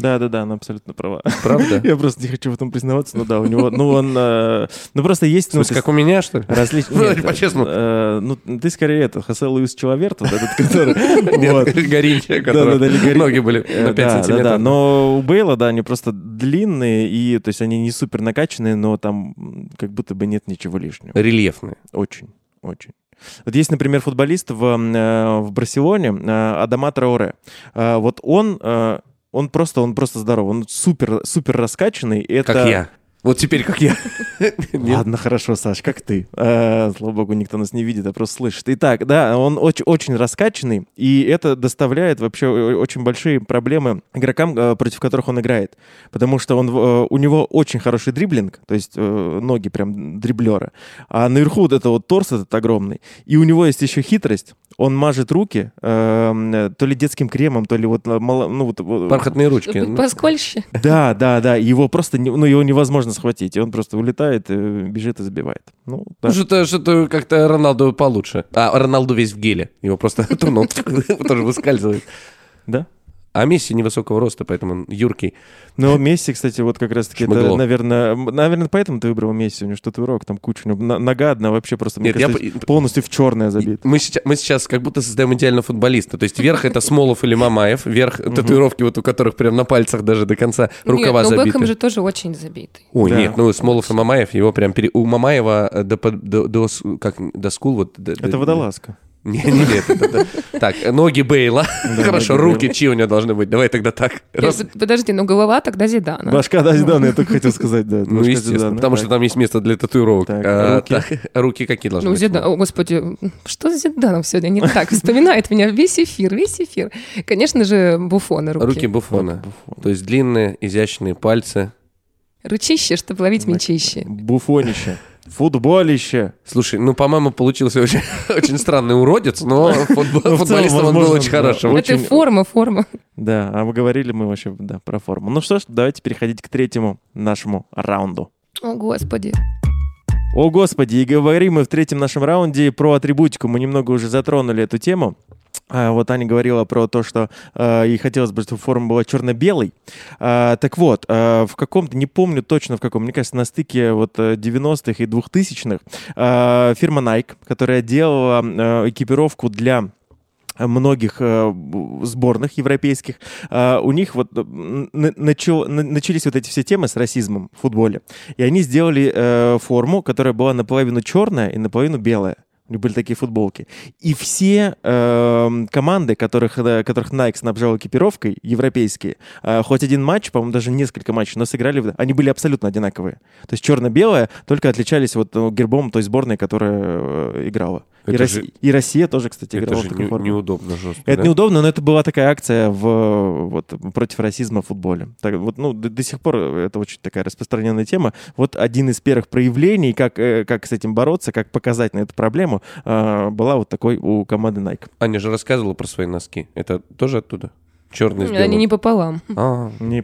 [SPEAKER 3] Да-да-да, она абсолютно права.
[SPEAKER 2] правда?
[SPEAKER 3] Я просто не хочу в этом признаваться, но да, у него, ну он, э, ну просто есть, ну,
[SPEAKER 2] как у меня, что ли?
[SPEAKER 3] различные...
[SPEAKER 2] Ну, по-честному.
[SPEAKER 3] э, Ну, ты скорее это, Хосе Луис Человерт, вот этот, который...
[SPEAKER 2] Нет. Горинча,
[SPEAKER 3] Да-да-да,
[SPEAKER 2] которого
[SPEAKER 3] Лигори-
[SPEAKER 2] ноги были
[SPEAKER 3] Э,
[SPEAKER 2] на 5
[SPEAKER 3] да,
[SPEAKER 2] сантиметров.
[SPEAKER 3] Да, да, но у Бейла, да, они просто длинные, и, то есть они не супер накачанные, но там как будто бы нет ничего лишнего.
[SPEAKER 2] Рельефные.
[SPEAKER 3] Очень, очень. Вот есть, например, футболист в, э, в Барселоне, э, Адама Трауре. Э, Вот он, э, он просто, он просто здоров, он супер, супер раскачанный. и Это...
[SPEAKER 2] Как я. Вот теперь как я.
[SPEAKER 3] Ладно, хорошо, Саш, как ты. Э, слава богу, никто нас не видит, а просто слышит. Итак, да, он очень, очень раскачанный, и это доставляет вообще очень большие проблемы игрокам, э, против которых он играет. Потому что он, э, у него очень хороший дриблинг, то есть ноги прям дриблера, а наверху вот это вот торс этот огромный. И у него есть еще хитрость. Он мажет руки э, то ли детским кремом, то ли вот... ну, вот,
[SPEAKER 2] Бархатные ручки.
[SPEAKER 4] Поскольще.
[SPEAKER 3] да, да, да. Его просто, не- ну, его невозможно схватить. И он просто улетает, э, бежит и забивает. Ну, да.
[SPEAKER 2] Ну, Что-то, что-то как-то Роналду получше. А, Роналду весь в геле. Его просто тоже выскальзывает.
[SPEAKER 3] Да.
[SPEAKER 2] А Месси невысокого роста, поэтому он юркий.
[SPEAKER 3] Но Месси, кстати, вот как раз-таки, это, наверное, наверное, поэтому ты выбрал Месси. У него что татуировок там куча. У него нога одна вообще просто, мне
[SPEAKER 2] Нет, я
[SPEAKER 3] кажется,
[SPEAKER 2] по-
[SPEAKER 3] полностью в черное забит.
[SPEAKER 2] Мы сейчас, мы сейчас как будто создаем идеального футболиста. То есть верх это Смолов или Мамаев, верх татуировки, вот у которых прям на пальцах даже до конца рукава
[SPEAKER 4] Нет, ну Бекхэм
[SPEAKER 2] забиты.
[SPEAKER 4] же тоже очень забитый.
[SPEAKER 2] Ой,
[SPEAKER 3] Да.
[SPEAKER 2] нет, ну Смолов и Мамаев, его прям пере... У Мамаева э, до, до, до как, до скул вот... до-
[SPEAKER 3] Это
[SPEAKER 2] до-
[SPEAKER 3] водолазка.
[SPEAKER 2] Не, не, нет, это- это- Так, ноги Бейла. Хорошо,
[SPEAKER 3] ноги
[SPEAKER 2] руки
[SPEAKER 3] Бейла.
[SPEAKER 2] чьи у него должны быть? Давай тогда так. Раз-
[SPEAKER 4] под- Подожди, ну голова тогда Зидана.
[SPEAKER 3] Башка, да, Зидана, я только хотел сказать, да.
[SPEAKER 2] Ну, естественно,
[SPEAKER 3] Зидана,
[SPEAKER 2] потому
[SPEAKER 3] так.
[SPEAKER 2] что там есть место для татуировок.
[SPEAKER 3] Так,
[SPEAKER 2] А,
[SPEAKER 3] руки.
[SPEAKER 2] так, руки какие должны
[SPEAKER 4] Ну,
[SPEAKER 2] быть?
[SPEAKER 4] Зидан, о, господи, что с Зиданом сегодня не так? Вспоминает меня весь эфир, весь эфир. Конечно же, буфона руки.
[SPEAKER 2] Руки Буфона. То есть длинные, изящные пальцы.
[SPEAKER 4] Ручище, чтобы ловить мячище.
[SPEAKER 3] Буфонище. Футболище.
[SPEAKER 2] Слушай, ну, по-моему, получился очень, очень странный уродец, но футбол-
[SPEAKER 3] Ну, целом,
[SPEAKER 2] футболистом он был очень
[SPEAKER 3] да.
[SPEAKER 2] хорошим.
[SPEAKER 3] Очень-
[SPEAKER 4] Это форма, форма.
[SPEAKER 3] Да, а мы говорили мы вообще, да, про форму. Ну что ж, давайте переходить к третьему нашему раунду.
[SPEAKER 4] О, господи.
[SPEAKER 3] О, господи, и говорим мы в третьем нашем раунде про атрибутику. Мы немного уже затронули эту тему. А, Вот Аня говорила про то, что э, ей хотелось бы, чтобы форма была черно-белой. А, так вот, э, в каком-то, не помню точно в каком, мне кажется, на стыке вот э, 90-х и 2000-х, э, фирма Nike, которая делала э, экипировку для многих э, сборных европейских, э, у них вот э, начал- на- начались вот эти все темы с расизмом в футболе. И они сделали э, форму, которая была наполовину черная и наполовину белая. У них были такие футболки. И все эм, команды, которых, э, которых Nike снабжал экипировкой, европейские, э, хоть один матч, по-моему, даже несколько матчей, но сыграли, они были абсолютно одинаковые. То есть черно-белое, только отличались вот э, гербом той сборной, которая э, играла. И,
[SPEAKER 2] Это
[SPEAKER 3] Росси-
[SPEAKER 2] же-
[SPEAKER 3] и Россия тоже, кстати,
[SPEAKER 2] Это
[SPEAKER 3] играла
[SPEAKER 2] же
[SPEAKER 3] в такой
[SPEAKER 2] не-
[SPEAKER 3] форме.
[SPEAKER 2] неудобно жестко.
[SPEAKER 3] Это
[SPEAKER 2] да?
[SPEAKER 3] неудобно, но это была такая акция в, вот, против расизма в футболе. Так, вот, ну, до, до сих пор это очень такая распространенная тема. Вот один из первых проявлений, как, э, как с этим бороться, как показать на эту проблему, э, была вот такой у команды Nike.
[SPEAKER 2] Аня же рассказывала про свои носки. Это тоже оттуда? Черный с белым?
[SPEAKER 4] Они не пополам.
[SPEAKER 2] А,
[SPEAKER 3] Не.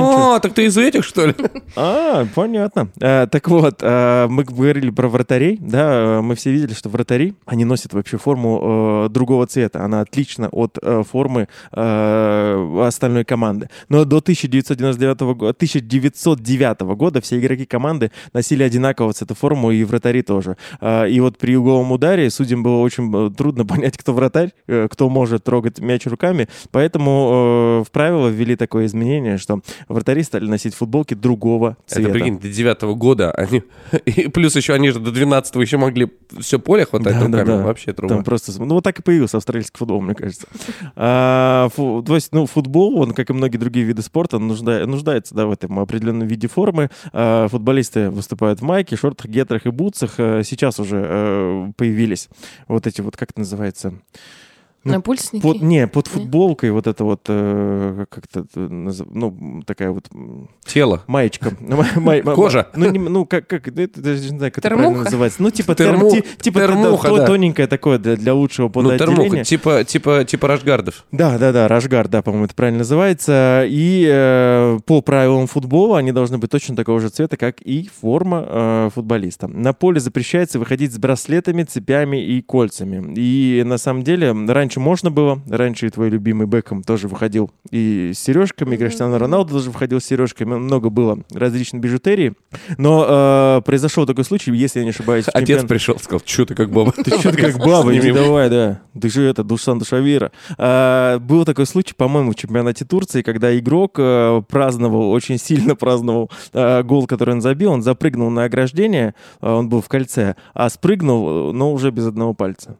[SPEAKER 3] Ну, ничего.
[SPEAKER 2] А, так ты из этих, что ли?
[SPEAKER 3] А, понятно. Э, так вот, э, мы говорили про вратарей, да, э, мы все видели, что вратари, они носят вообще форму другого цвета, она отлична от формы остальной команды. Но до 1999 года, 1909 года все игроки команды носили одинакового цвета форму, и вратари тоже. И вот при угловом ударе судьям было очень трудно понять, кто вратарь, кто может трогать мяч руками, поэтому э, в правила ввели такое изменение, что вратари стали носить футболки другого цвета.
[SPEAKER 2] Это, прикинь, до девятого года. Они... И плюс еще они же до 12 еще могли все поле хватать
[SPEAKER 3] Да, да,
[SPEAKER 2] руками.
[SPEAKER 3] да.
[SPEAKER 2] Вообще труба.
[SPEAKER 3] Там просто, ну вот так и появился австралийский футбол, мне кажется. А, фу- то есть, ну, футбол, он, как и многие другие виды спорта, нужда- нуждается, да, в этом определенном виде формы. А, футболисты выступают в майке, шортах, гетрах и бутсах. А, сейчас уже э, появились вот эти вот, как это называется? Ну,
[SPEAKER 4] На пульсники.
[SPEAKER 3] Под, не, под
[SPEAKER 4] Не?
[SPEAKER 3] футболкой вот это вот, э, как это, э, ну, такая вот
[SPEAKER 2] Тело.
[SPEAKER 3] маечка. Ну,
[SPEAKER 2] Кожа.
[SPEAKER 3] Ну, не- ну как, как, это, даже не знаю, как это правильно называется. Ну, типа, терм-
[SPEAKER 2] Терму-
[SPEAKER 3] ти- типа
[SPEAKER 2] термуха, да.
[SPEAKER 3] тоненькое такое для, для лучшего
[SPEAKER 2] Ну, термуха. Типа, типа, типа рашгардов.
[SPEAKER 3] Да, да, да, Рашгар, да, по-моему, это правильно называется. И э, по правилам футбола они должны быть точно такого же цвета, как и форма э, футболиста. На поле запрещается выходить с браслетами, цепями и кольцами. И на самом деле раньше можно было, раньше и твой любимый Бекхэм тоже выходил и с сережками, и Криштиану Роналду тоже выходил с сережками, много было различной бижутерии. Но э, произошел такой случай, если я не ошибаюсь,
[SPEAKER 2] Отец
[SPEAKER 3] чемпионате-
[SPEAKER 2] пришел, сказал, что ты как баба?
[SPEAKER 3] ты что-то как баба,
[SPEAKER 2] Сними.
[SPEAKER 3] давай, да. Ты же это, Дусан Душавира. А, был такой случай, по-моему, в чемпионате Турции, когда игрок э, праздновал, очень сильно праздновал э, гол, который он забил. Он запрыгнул на ограждение, э, он был в кольце, а спрыгнул, но уже без одного пальца.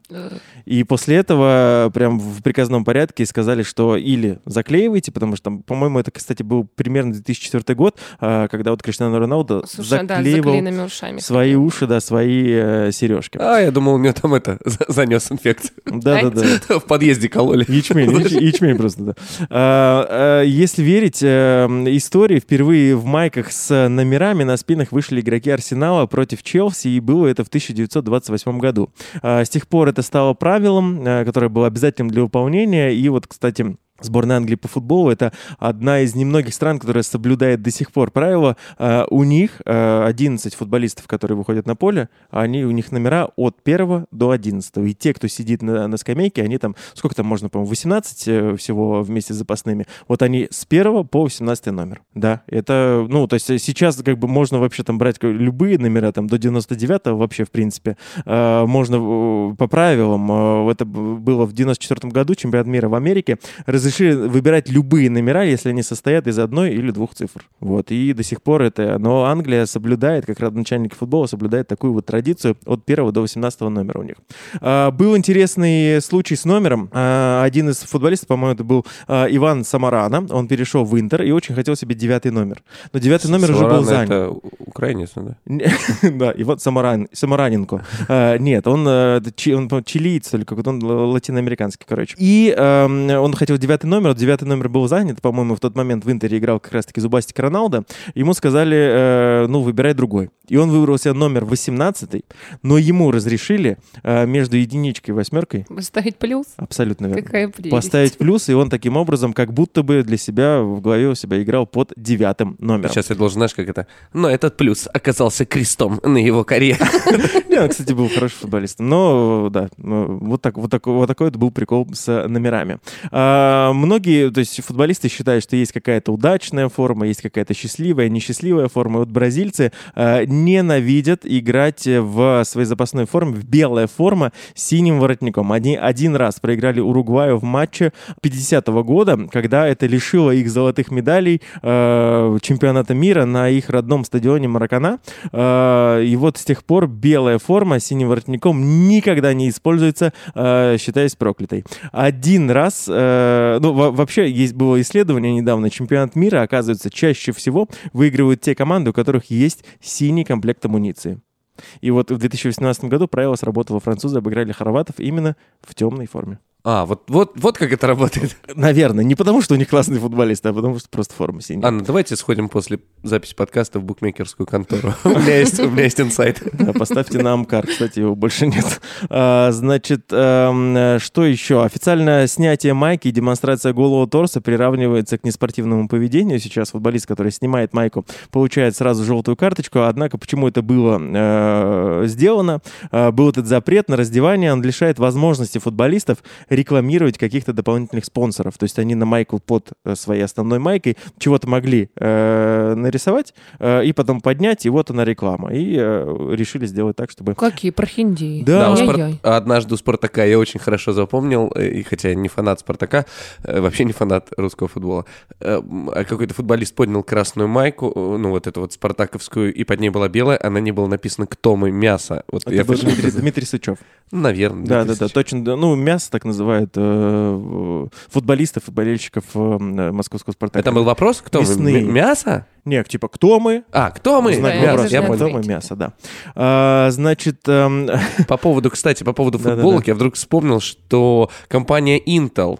[SPEAKER 3] И после этого прям в приказном порядке сказали, что или заклеивайте, потому что, там, по-моему, это, кстати, был примерно 2004 год, а, когда вот Криштиану Роналду
[SPEAKER 4] Слушай, да,
[SPEAKER 3] заклеивал
[SPEAKER 4] заклеенными ушами.
[SPEAKER 3] свои уши, да, свои э, сережки.
[SPEAKER 2] А, я думал, у него там это, за- занес инфекцию.
[SPEAKER 3] Да-да-да.
[SPEAKER 2] В подъезде кололи.
[SPEAKER 3] Ячмень, яч- ячмень просто, да. А, а, Если верить э, истории, впервые в майках с номерами на спинах вышли игроки Арсенала против Челси, и было это в 1928 году. А, С тех пор это стало правилом, э, которое было обязательным для выполнения, и вот, кстати, Сборная Англии по футболу это одна из немногих стран, которая соблюдает до сих пор правила. А, У них а, 11 футболистов, которые выходят на поле, они, у них номера от 1 до 11. И те, кто сидит на, на скамейке, они там, сколько там можно, по-моему, 18 э, всего вместе с запасными. Вот они с 1 по 18 номер. Да, это, ну, то есть сейчас как бы можно вообще там брать любые номера, там до 99 вообще, в принципе. А, Можно э, по правилам, э, это было в 94 году, чемпионат мира в Америке, разрешили выбирать любые номера, если они состоят из одной или двух цифр. Вот, и до сих пор это... Но Англия соблюдает, как родоначальники футбола, соблюдает такую вот традицию от 1 до 18 номера у них. А, Был интересный случай с номером. А, Один из футболистов, по-моему, это был а, Иван Самарана. Он перешел в Интер и очень хотел себе девятый номер. Но девятый номер уже был занят.
[SPEAKER 2] Это украинец, да?
[SPEAKER 3] Не- Да, Иван Самаран, Самараненко. А, Нет, он, э, чилиец, или какой-то он латиноамериканский, короче. И эм, он хотел девятый девятый номер, вот девятый номер был занят, по-моему, в тот момент в Интере играл как раз-таки Зубастик Роналдо, ему сказали, э, ну, выбирай другой. И он выбрал себе номер 18, но ему разрешили э, между единичкой и восьмеркой
[SPEAKER 4] Ставить плюс?
[SPEAKER 3] Абсолютно верно.
[SPEAKER 4] Какая прелесть.
[SPEAKER 3] Поставить плюс, и он таким образом как будто бы для себя в голове у себя играл под девятым номером.
[SPEAKER 2] Сейчас я должен, знаешь, как это... Но этот плюс оказался крестом на его карьере.
[SPEAKER 3] Он, кстати, был хороший футболист. Но, да, вот, так, вот, такой, вот такой это был прикол с номерами. А, многие, то есть футболисты считают, что есть какая-то удачная форма, есть какая-то счастливая, несчастливая форма. Вот бразильцы а, ненавидят играть в своей запасной форме, в белая форма с синим воротником. Они один раз проиграли Уругваю в матче 50-го года, когда это лишило их золотых медалей э, чемпионата мира на их родном стадионе Маракана. И вот с тех пор белая форма с синим воротником никогда не используется, считаясь проклятой. Один раз, ну во- вообще есть было исследование недавно, чемпионат мира, оказывается, чаще всего выигрывают те команды, у которых есть синий комплект амуниции. И вот в 2018 году правило сработало. Французы обыграли хорватов именно в темной форме.
[SPEAKER 2] А, вот, вот, вот как это работает.
[SPEAKER 3] Наверное, не потому, что у них классные футболисты, а потому что просто форма синяя.
[SPEAKER 2] Анна, давайте сходим после записи подкаста в букмекерскую контору. У меня есть, у меня есть инсайт.
[SPEAKER 3] Поставьте на Амкар, кстати, его больше нет. А, значит, эм, что еще? Официальное снятие майки и демонстрация голого торса приравнивается к неспортивному поведению. Сейчас футболист, который снимает майку, получает сразу желтую карточку. Однако, почему это было э, сделано? Э, был этот запрет на раздевание, он лишает возможности футболистов рекламировать каких-то дополнительных спонсоров. То есть они на майку под э, своей основной майкой чего-то могли э, нарисовать э, и потом поднять, и вот она реклама. И э, решили сделать так, чтобы...
[SPEAKER 4] Какие прохиндеи.
[SPEAKER 3] Да,
[SPEAKER 2] у
[SPEAKER 4] Ай-яй-яй.
[SPEAKER 2] Спар- однажды у Спартака я очень хорошо запомнил, э, и хотя я не фанат Спартака, э, вообще не фанат русского футбола, а какой-то футболист поднял красную майку, ну вот эту вот спартаковскую, и под ней была белая, а на ней было написано «Кто мы? Мясо». Вот
[SPEAKER 3] Это
[SPEAKER 2] я
[SPEAKER 3] был Дмитрий, Дмитрий Сычев.
[SPEAKER 2] Наверное.
[SPEAKER 3] Да, да, да,
[SPEAKER 2] Сычев.
[SPEAKER 3] точно. да. Ну, мясо так называют э, футболистов и болельщиков э, московского Спартака.
[SPEAKER 2] Это был вопрос? Кто?
[SPEAKER 3] Мясные.
[SPEAKER 2] М- Мясо?
[SPEAKER 3] Не, типа, кто мы?
[SPEAKER 2] А, кто мы?
[SPEAKER 3] Знак
[SPEAKER 4] Да,
[SPEAKER 2] Мясо, я понял.
[SPEAKER 3] Кто мы? Мясо, да. А, значит, эм,
[SPEAKER 2] По поводу, кстати, по поводу футболок, я вдруг вспомнил, что компания Intel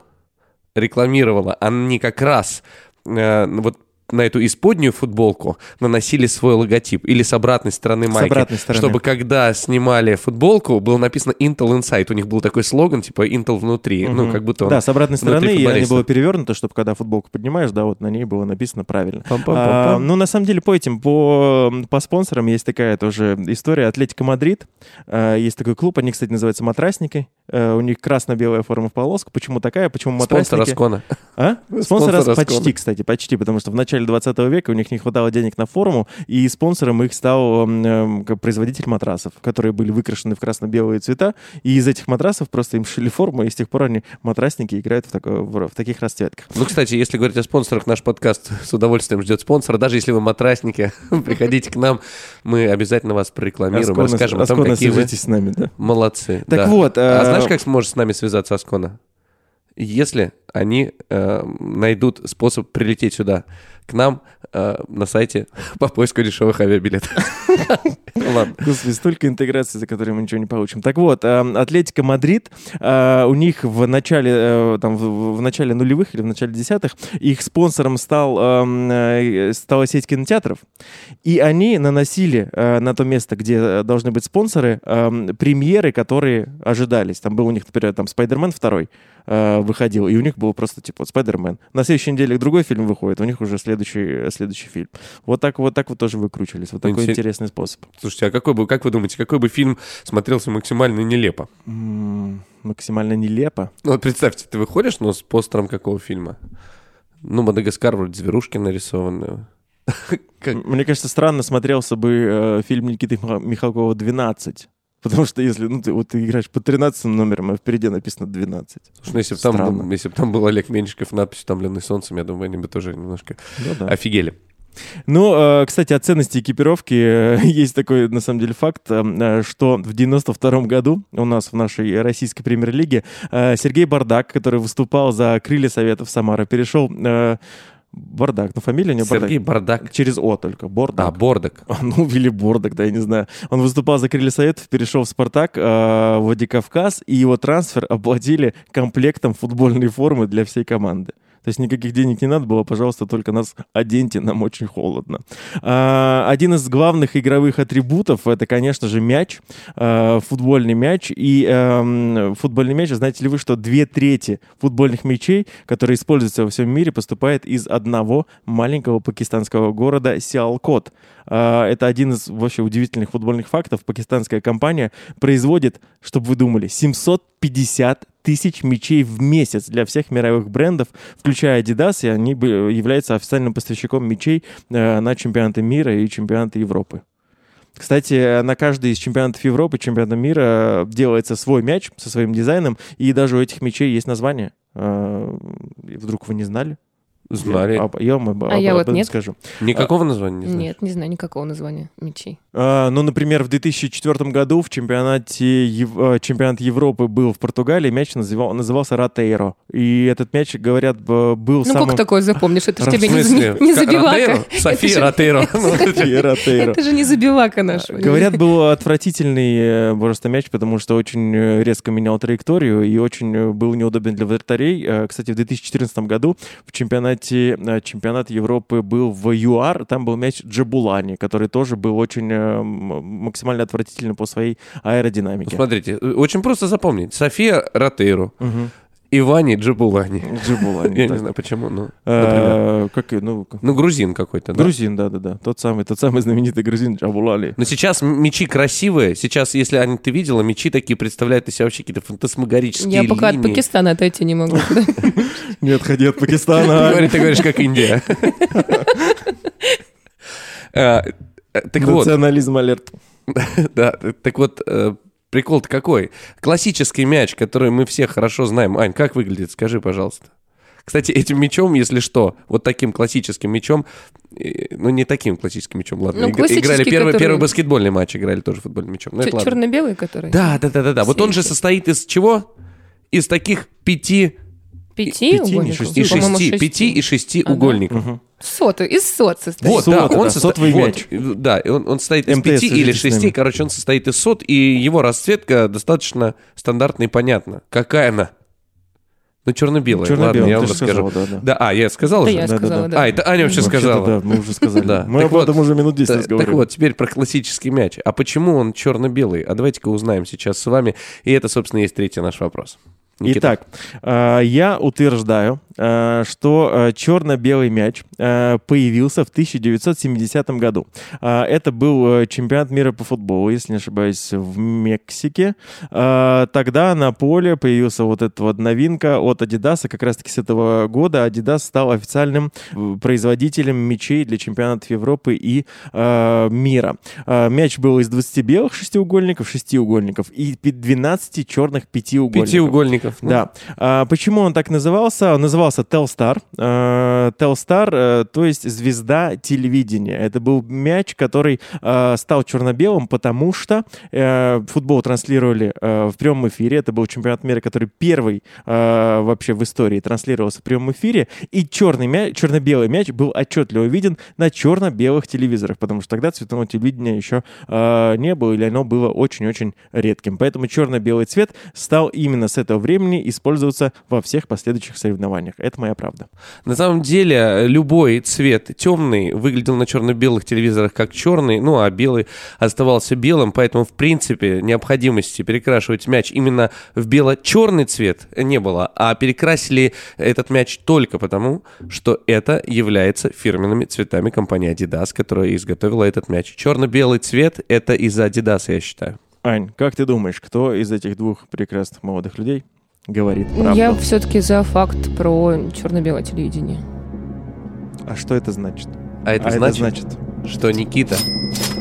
[SPEAKER 2] рекламировала, они как раз э, вот на эту исподнюю футболку наносили свой логотип или с обратной стороны
[SPEAKER 3] С
[SPEAKER 2] майки.
[SPEAKER 3] обратной стороны.
[SPEAKER 2] Чтобы когда снимали футболку, было написано Intel Inside. У них был такой слоган, типа Intel внутри. Ну,
[SPEAKER 3] Мгм.
[SPEAKER 2] как будто он...
[SPEAKER 3] Да, с обратной стороны, и она
[SPEAKER 2] футболиста.
[SPEAKER 3] была перевернута, чтобы когда футболку поднимаешь, да, вот на ней было написано правильно.
[SPEAKER 2] Пам-пам-пам-пам.
[SPEAKER 3] А, ну, на самом деле, по этим, по, по спонсорам есть такая тоже история. Атлетико Мадрид. А, есть такой клуб, они, кстати, называются «Матрасники». А, у них красно-белая форма в полоску. Почему такая? Почему
[SPEAKER 2] Спонсор
[SPEAKER 3] матрасники?
[SPEAKER 2] Аскона.
[SPEAKER 3] А?
[SPEAKER 2] Спонсор
[SPEAKER 3] Спонсора
[SPEAKER 2] Аскона.
[SPEAKER 3] почти, кстати, почти, потому что в начале 20 века у них не хватало денег на форму, и спонсором их стал как производитель матрасов, которые были выкрашены в красно-белые цвета, и из этих матрасов просто им шили форму, и с тех пор они, матрасники, играют в, тако- в- в таких расцветках.
[SPEAKER 2] Ну, кстати, если говорить о спонсорах, наш подкаст с удовольствием ждет спонсора. Даже если вы матрасники, приходите к нам, мы обязательно вас прорекламируем,
[SPEAKER 3] Аскона,
[SPEAKER 2] расскажем о том,
[SPEAKER 3] Аскона,
[SPEAKER 2] какие вы
[SPEAKER 3] с нами, да.
[SPEAKER 2] молодцы.
[SPEAKER 3] Так
[SPEAKER 2] да.
[SPEAKER 3] вот,
[SPEAKER 2] А
[SPEAKER 3] э,
[SPEAKER 2] знаешь, как сможет с нами связаться Аскона? Если они э, найдут способ прилететь сюда, к нам э, на сайте по поиску дешевых авиабилетов. Ладно.
[SPEAKER 3] Господи, столько интеграции, за которые мы ничего не получим. Так вот, э, Атлетико Мадрид, э, у них в начале, э, там, в, начале нулевых или в начале десятых их спонсором стал, эм, э, стала сеть кинотеатров, и они наносили на то место, где должны быть спонсоры, эм, премьеры, которые ожидались. Там был у них, например, там Spider-Man второй э, выходил, и у них был просто типа вот Spider-Man. На следующей неделе другой фильм выходит, у них уже следующий, следующий фильм. Вот так вот так вот тоже выкручивались. Вот такой
[SPEAKER 2] Интерес-
[SPEAKER 3] интересный способ.
[SPEAKER 2] Слушайте, а какой бы, как вы думаете, какой бы фильм смотрелся максимально нелепо?
[SPEAKER 3] Максимально нелепо.
[SPEAKER 2] Ну вот представьте, ты выходишь, но с постером какого фильма? Ну, Мадагаскар вроде зверушки нарисованы. Как-
[SPEAKER 3] Мне кажется, странно смотрелся бы э, фильм Никиты Миха- Михалкова «12». Потому что если ну, ты, вот, ты играешь по 13 номерам, а впереди написано 12.
[SPEAKER 2] Слушай, ну, если бы там, был- если бы там был Олег Меньшиков, надпись «Утомленный солнцем», я думаю, они бы тоже немножко
[SPEAKER 3] Ну, да.
[SPEAKER 2] офигели.
[SPEAKER 3] Ну, э, кстати, о ценности экипировки есть такой, на самом деле, факт, э, что в 92 году у нас в нашей российской премьер-лиге э, Сергей Бардак, который выступал за крылья Советов Самара, перешел э, Бардак. Ну, фамилия у него
[SPEAKER 2] Сергей
[SPEAKER 3] Бардак.
[SPEAKER 2] Бардак.
[SPEAKER 3] Через О только. Бордак.
[SPEAKER 2] А, Бордак.
[SPEAKER 3] Ну, или Бордак, да, я не знаю. Он выступал за крылья Советов, перешел в «Спартак», э, в Владикавказ, и его трансфер оплатили комплектом футбольной формы для всей команды. То есть никаких денег не надо было, пожалуйста, только нас оденьте, нам очень холодно. А, один из главных игровых атрибутов это, конечно же, мяч, а, футбольный мяч. И эм, футбольный мяч, знаете ли вы, что две трети футбольных мячей, которые используются во всем мире, поступает из одного маленького пакистанского города Сиалкот. А, это один из вообще удивительных футбольных фактов. Пакистанская компания производит, чтобы вы думали, 750 тысяч мячей в месяц для всех мировых брендов, включая Adidas, и они бы- являются официальным поставщиком мячей э, на чемпионаты мира и чемпионаты Европы. Кстати, на каждый из чемпионатов Европы, чемпионата мира делается свой мяч со своим дизайном, и даже у этих мячей есть название. Э, Вдруг вы не знали?
[SPEAKER 2] Знали.
[SPEAKER 3] Я, об- я вам об-
[SPEAKER 4] А я
[SPEAKER 3] об
[SPEAKER 4] вот
[SPEAKER 3] этом
[SPEAKER 4] нет.
[SPEAKER 3] скажу.
[SPEAKER 2] Никакого названия не знаешь?
[SPEAKER 4] Нет, не знаю никакого названия мечей.
[SPEAKER 3] А, ну, например, в 2004 году в чемпионате Ев- э, чемпионат Европы был в Португалии, мяч называл, назывался Ратейро. И этот мяч, говорят, был
[SPEAKER 4] Ну,
[SPEAKER 3] самым...
[SPEAKER 4] как такое запомнишь? Это же тебе не, не,
[SPEAKER 2] Ка-
[SPEAKER 4] забивака.
[SPEAKER 2] София. Ну,
[SPEAKER 3] Ратейро.
[SPEAKER 4] Это же не забивака нашего.
[SPEAKER 3] Говорят, был отвратительный э, просто мяч, потому что очень э, резко менял траекторию и очень э, был неудобен для вратарей. Э, Кстати, в 2014 году в чемпионате э, чемпионат Европы был в ЮАР, там был мяч Джабулани, который тоже был очень э, максимально отвратительный по своей аэродинамике.
[SPEAKER 2] Смотрите, э, очень просто запомнить. София Ратейро,
[SPEAKER 3] Мгм.
[SPEAKER 2] Ивани Джабулани.
[SPEAKER 3] Джабулани.
[SPEAKER 2] Я не знаю почему, но.
[SPEAKER 3] Э, Как, и, ну,
[SPEAKER 2] Ну, грузин какой-то, да?
[SPEAKER 3] грузин, да-да-да. Тот самый, тот самый знаменитый грузин Джабулали.
[SPEAKER 2] Но сейчас мечи красивые. Сейчас, если, Аня, ты видела, мечи такие представляют из себя вообще какие-то фантасмагорические
[SPEAKER 4] Я пока от. Пакистана отойти не могу.
[SPEAKER 3] Не отходи от Пакистана.
[SPEAKER 2] ты говоришь, как Индия. А, э, Так вот,
[SPEAKER 3] Национализм алерт.
[SPEAKER 2] да, так вот, э, прикол-то какой? Классический мяч, который мы все хорошо знаем. Ань, как выглядит? Скажи, пожалуйста. Кстати, этим мячом, если что, вот таким классическим мячом, э, ну не таким классическим мячом, ладно,
[SPEAKER 4] Ну,
[SPEAKER 2] играли первый,
[SPEAKER 4] который-
[SPEAKER 2] первый баскетбольный матч, играли тоже футбольным мячом. Ну.
[SPEAKER 4] Черно-белый, который?
[SPEAKER 2] Да, да, да, да, да. Вот он же состоит из чего? Из таких пяти
[SPEAKER 4] Пяти
[SPEAKER 3] Пяти,
[SPEAKER 4] угольников?
[SPEAKER 3] шести.
[SPEAKER 2] и шести,
[SPEAKER 4] шести.
[SPEAKER 2] пяти и шести
[SPEAKER 4] Ага.
[SPEAKER 2] угольников.
[SPEAKER 4] Соты, из сот состоит.
[SPEAKER 2] Вот,
[SPEAKER 3] Соты,
[SPEAKER 2] да, он
[SPEAKER 3] да,
[SPEAKER 2] состо-
[SPEAKER 3] сотовый
[SPEAKER 2] вот,
[SPEAKER 3] мяч.
[SPEAKER 2] э, Да, он, он состоит из
[SPEAKER 3] МТС,
[SPEAKER 2] пяти или шести, короче, он состоит из сот, и его расцветка достаточно стандартная и понятна. Какая она? Ну, черно-белая, ладно,
[SPEAKER 3] Черно-белый,
[SPEAKER 2] я вам расскажу.
[SPEAKER 3] сказал, да, да.
[SPEAKER 2] Да, а, я сказал
[SPEAKER 4] Да
[SPEAKER 2] же?
[SPEAKER 4] я
[SPEAKER 3] Да, да,
[SPEAKER 4] сказала,
[SPEAKER 3] да.
[SPEAKER 4] да.
[SPEAKER 2] А, это Аня вообще сказала.
[SPEAKER 3] Да, мы уже сказали.
[SPEAKER 2] Да.
[SPEAKER 3] Мы
[SPEAKER 2] Так
[SPEAKER 3] об
[SPEAKER 2] вот,
[SPEAKER 3] этом уже минут 10
[SPEAKER 2] Так,
[SPEAKER 3] разговаривали.
[SPEAKER 2] так вот, теперь про классический мяч. А почему он черно-белый? А давайте-ка узнаем сейчас с вами. И это, собственно, есть третий наш вопрос. Никита.
[SPEAKER 3] Итак, э, я утверждаю, что э, черно-белый мяч э, появился в 1970 году. Э, Это был э, чемпионат мира по футболу, если не ошибаюсь, в Мексике. Э, Тогда на поле появился вот эта вот новинка от Adidas. Как раз-таки с этого года Adidas стал официальным э, производителем мячей для чемпионатов Европы и э, мира. Э, Мяч был из 20 белых шестиугольников, шестиугольников и пи- 12 черных пятиугольников.
[SPEAKER 2] Пятиугольников. ну.
[SPEAKER 3] Да. Почему он так назывался? Он назывался Telstar. Э, Telstar, э, то есть звезда телевидения. Это был мяч, который э, стал черно-белым, потому что э, футбол транслировали э, в прямом эфире. Это был чемпионат мира, который первый э, вообще в истории транслировался в прямом эфире. И черный мяч, черно-белый мяч был отчетливо виден на черно-белых телевизорах, потому что тогда цветного телевидения еще э, не было, или оно было очень-очень редким. Поэтому черно-белый цвет стал именно с этого времени использоваться во всех последующих соревнованиях. Это моя правда.
[SPEAKER 2] На самом деле, любой цвет темный выглядел на черно-белых телевизорах как черный, ну а белый оставался белым, поэтому, в принципе, необходимости перекрашивать мяч именно в бело-черный цвет не было, а перекрасили этот мяч только потому, что это является фирменными цветами компании Adidas, которая изготовила этот мяч. Черно-белый цвет — это из-за Adidas, я считаю.
[SPEAKER 3] Ань, как ты думаешь, кто из этих двух прекрасных молодых людей говорит правду?
[SPEAKER 4] Я все-таки за факт про черно-белое телевидение.
[SPEAKER 3] А что это значит?
[SPEAKER 2] А это
[SPEAKER 3] а
[SPEAKER 2] значит,
[SPEAKER 3] это значит...
[SPEAKER 2] что Никита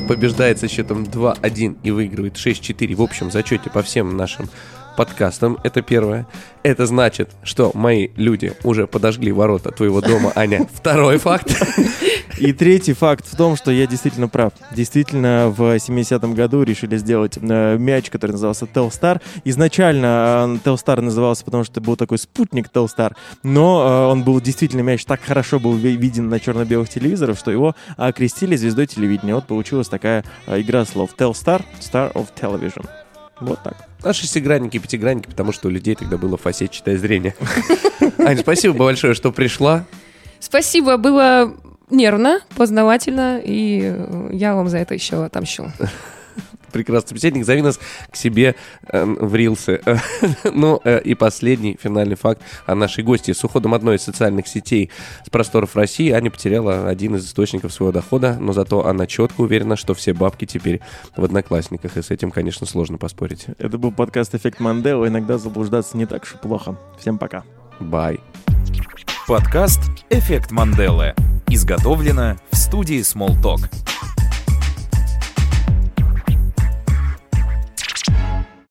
[SPEAKER 2] побеждает со счетом 2-1 и выигрывает 6-4 в общем зачете по всем нашим подкастом, это первое. Это значит, что мои люди уже подожгли ворота твоего дома, Аня. Второй факт.
[SPEAKER 3] И третий факт в том, что я действительно прав. Действительно, в 70-м году решили сделать э, мяч, который назывался Telstar. Изначально э, Telstar назывался, потому что был такой спутник Telstar, но э, он был действительно мяч так хорошо был ви- виден на черно-белых телевизорах, что его окрестили звездой телевидения. Вот получилась такая игра слов Telstar, Star of Television. Вот так.
[SPEAKER 2] А шестигранники, пятигранники, потому что у людей тогда было фасетчатое зрение. Аня, спасибо большое, что пришла.
[SPEAKER 4] Спасибо, было нервно, познавательно, и я вам за это еще отомщу.
[SPEAKER 2] Прекрасный собеседник. Зови нас к себе э, в рилсы. ну э, и последний финальный факт о нашей гости. С уходом одной из социальных сетей с просторов России Аня потеряла один из источников своего дохода, но зато она четко уверена, что все бабки теперь в одноклассниках, и с этим, конечно, сложно поспорить.
[SPEAKER 3] Это был подкаст «Эффект Мандела». Иногда заблуждаться не так уж и плохо. Всем пока.
[SPEAKER 2] Бай.
[SPEAKER 1] Подкаст «Эффект Манделы». Изготовлено в студии Smalltalk.